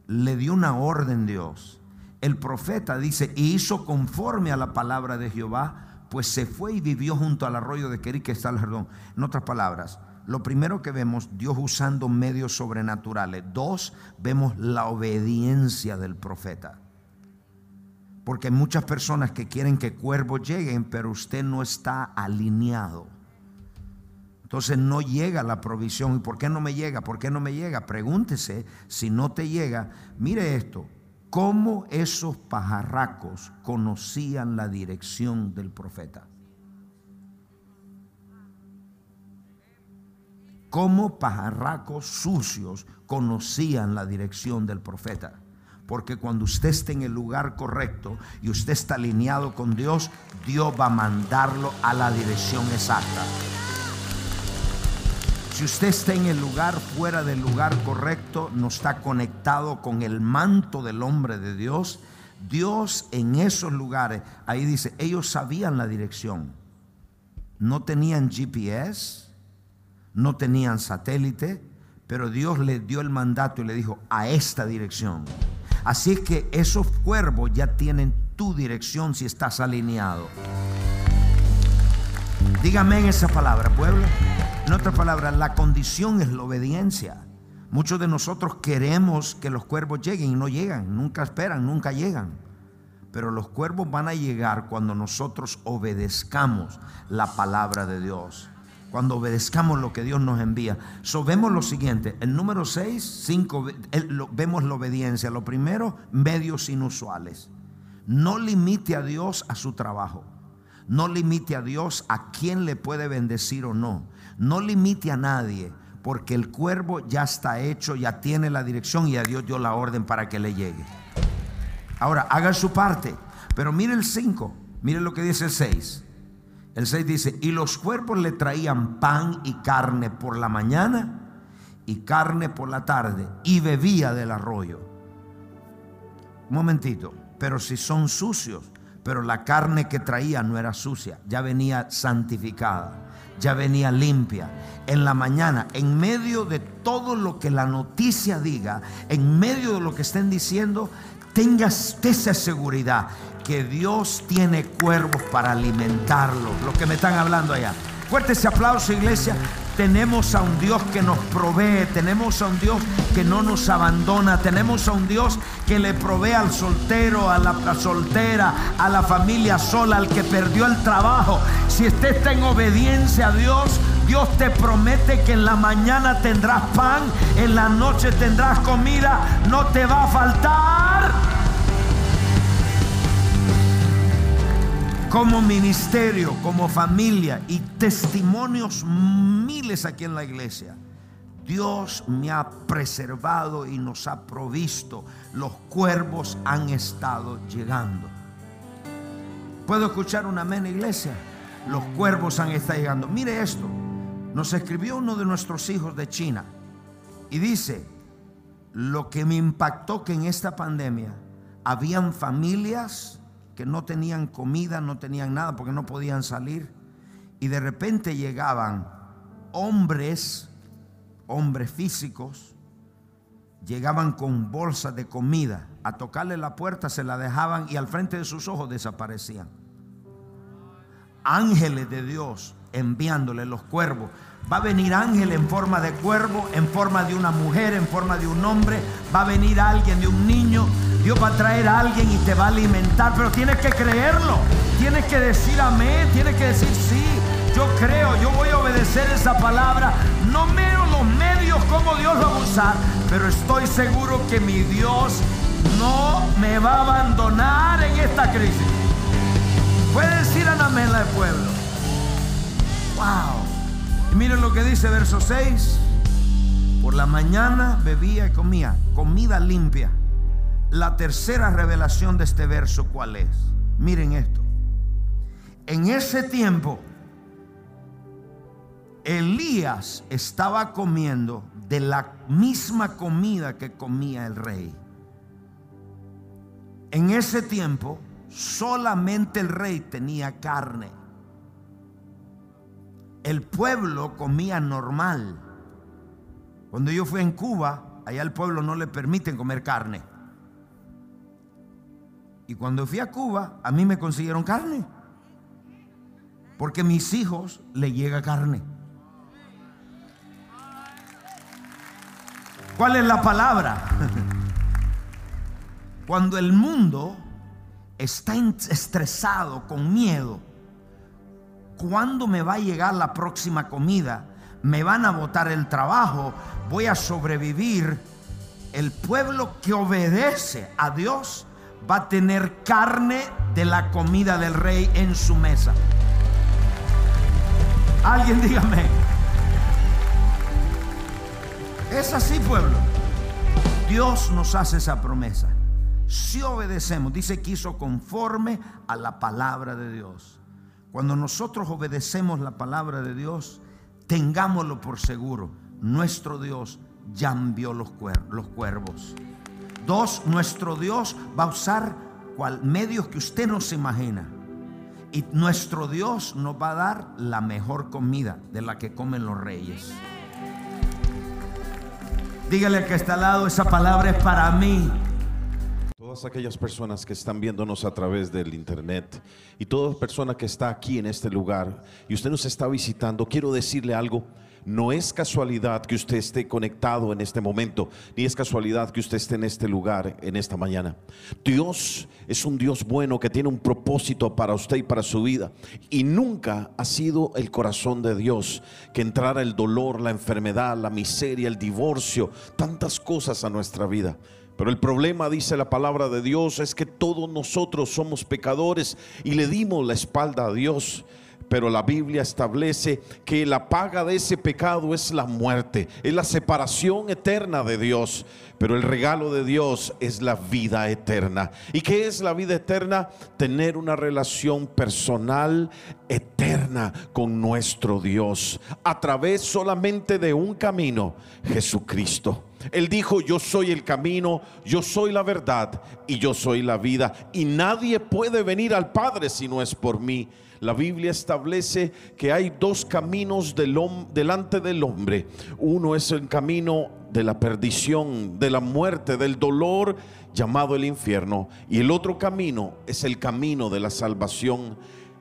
Le dio una orden Dios. El profeta dice, y hizo conforme a la palabra de Jehová, pues se fue y vivió junto al arroyo de Kerí, que está el Jordón. En otras palabras, lo primero que vemos, Dios usando medios sobrenaturales. Dos, vemos la obediencia del profeta. Porque hay muchas personas que quieren que cuervos lleguen, pero usted no está alineado. Entonces no llega la provisión. ¿Y por qué no me llega? ¿Por qué no me llega? Pregúntese si no te llega. Mire esto, cómo esos pajarracos conocían la dirección del profeta. Cómo pajarracos sucios conocían la dirección del profeta. Porque cuando usted esté en el lugar correcto y usted está alineado con Dios, Dios va a mandarlo a la dirección exacta. Si usted está en el lugar fuera del lugar correcto, no está conectado con el manto del hombre de Dios, Dios en esos lugares, ahí dice, ellos sabían la dirección. No tenían GPS, no tenían satélite, pero Dios le dio el mandato y le dijo, a esta dirección. Así que esos cuervos ya tienen tu dirección si estás alineado. Dígame en esa palabra, pueblo. En otras palabras, la condición es la obediencia. Muchos de nosotros queremos que los cuervos lleguen y no llegan, nunca esperan, nunca llegan. Pero los cuervos van a llegar cuando nosotros obedezcamos la palabra de Dios. Cuando obedezcamos lo que Dios nos envía. Vemos lo siguiente. El número 6, 5, vemos la obediencia. Lo primero, medios inusuales. No limite a Dios a su trabajo. No limite a Dios a quién le puede bendecir o no. No limite a nadie, porque el cuervo ya está hecho, ya tiene la dirección y a Dios dio la orden para que le llegue. Ahora, haga su parte. Pero mire el 5, mire lo que dice el 6. El 6 dice, y los cuervos le traían pan y carne por la mañana y carne por la tarde y bebía del arroyo. Un momentito, pero si son sucios, pero la carne que traía no era sucia, ya venía santificada, ya venía limpia. En la mañana, en medio de todo lo que la noticia diga, en medio de lo que estén diciendo, tengas esa seguridad que Dios tiene cuervos para alimentarlos. Los que me están hablando allá. Fuerte ese aplauso, iglesia. Tenemos a un Dios que nos provee, tenemos a un Dios que no nos abandona, tenemos a un Dios que le provee al soltero, a la, soltera, a la familia sola, al que perdió el trabajo. Si usted está en obediencia a Dios, Dios te promete que en la mañana tendrás pan, en la noche tendrás comida, no te va a faltar. Como ministerio, como familia y testimonios miles aquí en la iglesia. Dios me ha preservado y nos ha provisto. Los cuervos han estado llegando. ¿Puedo escuchar un amén, iglesia? Los cuervos han estado llegando. Mire esto. Nos escribió uno de nuestros hijos de China y dice, lo que me impactó que en esta pandemia habían familias que no tenían comida, no tenían nada porque no podían salir. Y de repente llegaban hombres, hombres físicos, llegaban con bolsas de comida. A tocarle la puerta se la dejaban y al frente de sus ojos desaparecían. Ángeles de Dios enviándole los cuervos. Va a venir ángel en forma de cuervo, en forma de una mujer, en forma de un hombre. Va a venir alguien de un niño. Dios va a traer a alguien y te va a alimentar. Pero tienes que creerlo. Tienes que decir amén. Tienes que decir sí. Yo creo, yo voy a obedecer esa palabra. No miro los medios como Dios va a usar. Pero estoy seguro que mi Dios no me va a abandonar en esta crisis. Puede decir amén al pueblo. Wow. Y miren lo que dice verso 6. Por la mañana bebía y comía, comida limpia. La tercera revelación de este verso, ¿cuál es? Miren esto. En ese tiempo, Elías estaba comiendo de la misma comida que comía el rey. En ese tiempo, solamente el rey tenía carne. El pueblo comía normal. Cuando yo fui en Cuba, allá al pueblo no le permiten comer carne. Y cuando fui a Cuba, a mí me consiguieron carne. Porque a mis hijos le llega carne. ¿Cuál es la palabra? Cuando el mundo está estresado, con miedo, ¿cuándo me va a llegar la próxima comida? ¿Me van a botar el trabajo? ¿Voy a sobrevivir? El pueblo que obedece a Dios va a tener carne de la comida del rey en su mesa. Alguien dígame. Es así, pueblo. Dios nos hace esa promesa. Si obedecemos, dice que hizo conforme a la palabra de Dios. Cuando nosotros obedecemos la palabra de Dios, tengámoslo por seguro. Nuestro Dios ya envió los, cuer- los cuervos. Dos, nuestro Dios va a usar cual medios que usted no se imagina. Y nuestro Dios nos va a dar la mejor comida de la que comen los reyes. Dígale al que está al lado, esa palabra es para mí. Todas aquellas personas que están viéndonos a través del internet y toda persona que está aquí en este lugar y usted nos está visitando, quiero decirle algo. No es casualidad que usted esté conectado en este momento, ni es casualidad que usted esté en este lugar en esta mañana. Dios es un Dios bueno que tiene un propósito para usted y para su vida. Y nunca ha sido el corazón de Dios que entrara el dolor, la enfermedad, la miseria, el divorcio, tantas cosas a nuestra vida. Pero el problema, dice la palabra de Dios, es que todos nosotros somos pecadores y le dimos la espalda a Dios. Pero la Biblia establece que la paga de ese pecado es la muerte, es la separación eterna de Dios. Pero el regalo de Dios es la vida eterna. ¿Y qué es la vida eterna? Tener una relación personal eterna con nuestro Dios a través solamente de un camino, Jesucristo. Él dijo, yo soy el camino, yo soy la verdad y yo soy la vida. Y nadie puede venir al Padre si no es por mí. La Biblia establece que hay dos caminos del delante del hombre. Uno es el camino de la perdición, de la muerte, del dolor llamado el infierno. Y el otro camino es el camino de la salvación.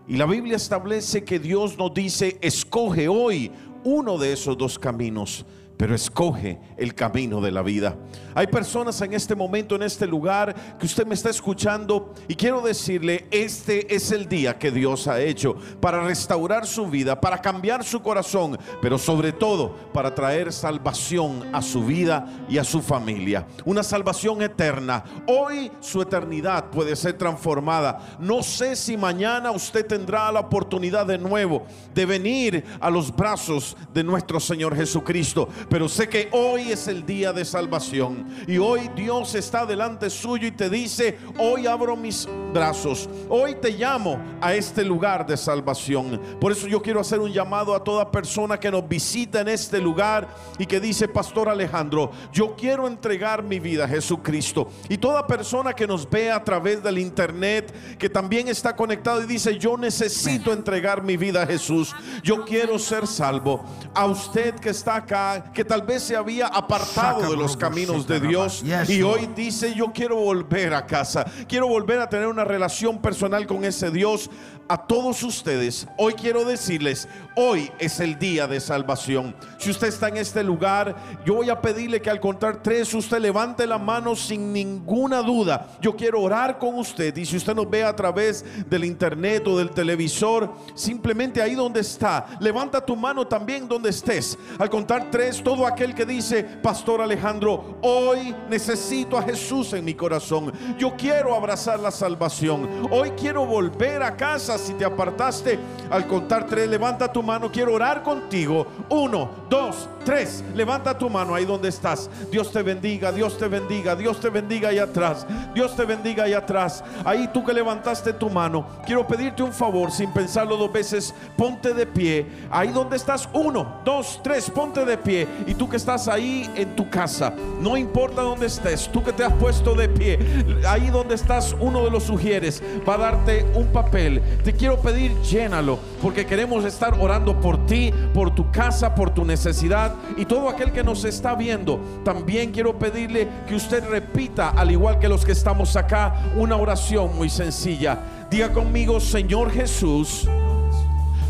Y la Biblia establece que Dios nos dice, escoge hoy uno de esos dos caminos pero escoge el camino de la vida. Hay personas en este momento, en este lugar, que usted me está escuchando y quiero decirle, este es el día que Dios ha hecho para restaurar su vida, para cambiar su corazón, pero sobre todo para traer salvación a su vida y a su familia. Una salvación eterna. Hoy su eternidad puede ser transformada. No sé si mañana usted tendrá la oportunidad de nuevo de venir a los brazos de nuestro Señor Jesucristo. Pero sé que hoy es el día de salvación. Y hoy Dios está delante suyo y te dice, hoy abro mis brazos. Hoy te llamo a este lugar de salvación. Por eso yo quiero hacer un llamado a toda persona que nos visita en este lugar y que dice, Pastor Alejandro, yo quiero entregar mi vida a Jesucristo. Y toda persona que nos ve a través del internet, que también está conectado y dice, yo necesito entregar mi vida a Jesús. Yo quiero ser salvo. A usted que está acá, que tal vez se había apartado de los caminos de Dios y hoy dice, yo quiero volver a casa. Quiero volver a tener una relación personal con ese Dios. A todos ustedes, hoy quiero decirles, hoy es el día de salvación. Si usted está en este lugar, yo voy a pedirle que al contar tres, usted levante la mano sin ninguna duda. Yo quiero orar con usted. Y si usted nos ve a través del internet o del televisor, simplemente ahí donde está, levanta tu mano también donde estés. Al contar tres, todo aquel que dice, Pastor Alejandro, hoy necesito a Jesús en mi corazón. Yo quiero abrazar la salvación. Hoy quiero volver a casa si te apartaste, al contar tres, levanta tu mano. Quiero orar contigo. Uno, dos, tres. Levanta tu mano ahí donde estás. Dios te bendiga, Dios te bendiga, Dios te bendiga ahí atrás. Dios te bendiga ahí atrás. Ahí tú que levantaste tu mano, quiero pedirte un favor sin pensarlo dos veces. Ponte de pie. Ahí donde estás. Uno, dos, tres. Ponte de pie. Y tú que estás ahí en tu casa, no importa dónde estés, tú que te has puesto de pie, ahí donde estás, uno de los sugieres va a darte un papel. Te quiero pedir, llénalo, porque queremos estar orando por ti, por tu casa, por tu necesidad y todo aquel que nos está viendo. También quiero pedirle que usted repita, al igual que los que estamos acá, una oración muy sencilla. Diga conmigo, Señor Jesús,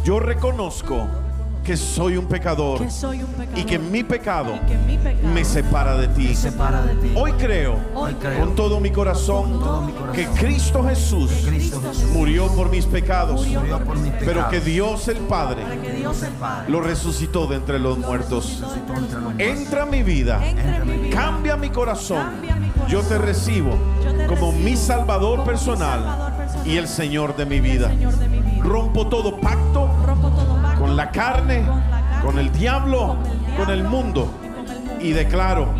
yo reconozco que soy un pecador, Que soy un pecador. y que mi pecado, Y que mi pecado me separa de ti. me separa de ti. Hoy creo, Hoy creo con todo mi corazón, que Cristo Jesús, murió por mis pecados, pero que Dios el Padre que Dios el Padre lo resucitó de entre los muertos. Entra a mi vida, cambia mi corazón. Yo te recibo como mi Salvador personal y el Señor de mi vida. Rompo todo pacto con la carne, con el diablo, con el mundo. Y declaro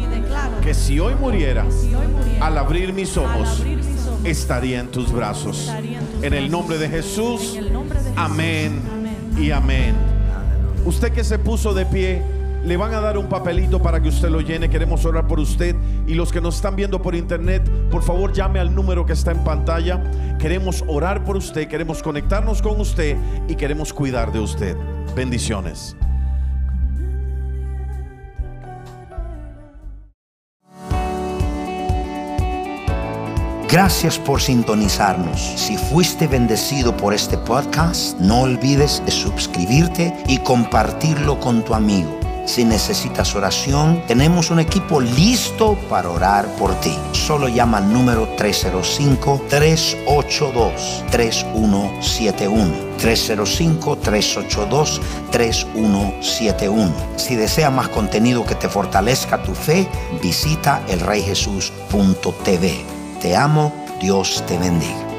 que si hoy muriera, al abrir mis ojos, estaría en tus brazos. En el nombre de Jesús, amén y amén. Usted que se puso de pie, le van a dar un papelito para que usted lo llene. Queremos orar por usted. Y los que nos están viendo por internet, por favor llame al número que está en pantalla. Queremos orar por usted, queremos conectarnos con usted y queremos cuidar de usted. Bendiciones. Gracias por sintonizarnos. Si fuiste bendecido por este podcast, no olvides de suscribirte y compartirlo con tu amigo. Si necesitas oración, tenemos un equipo listo para orar por ti. Solo llama al número 305-382-3171. 305-382-3171. Si desea más contenido que te fortalezca tu fe, visita elreyjesus.tv. Te amo, Dios te bendiga.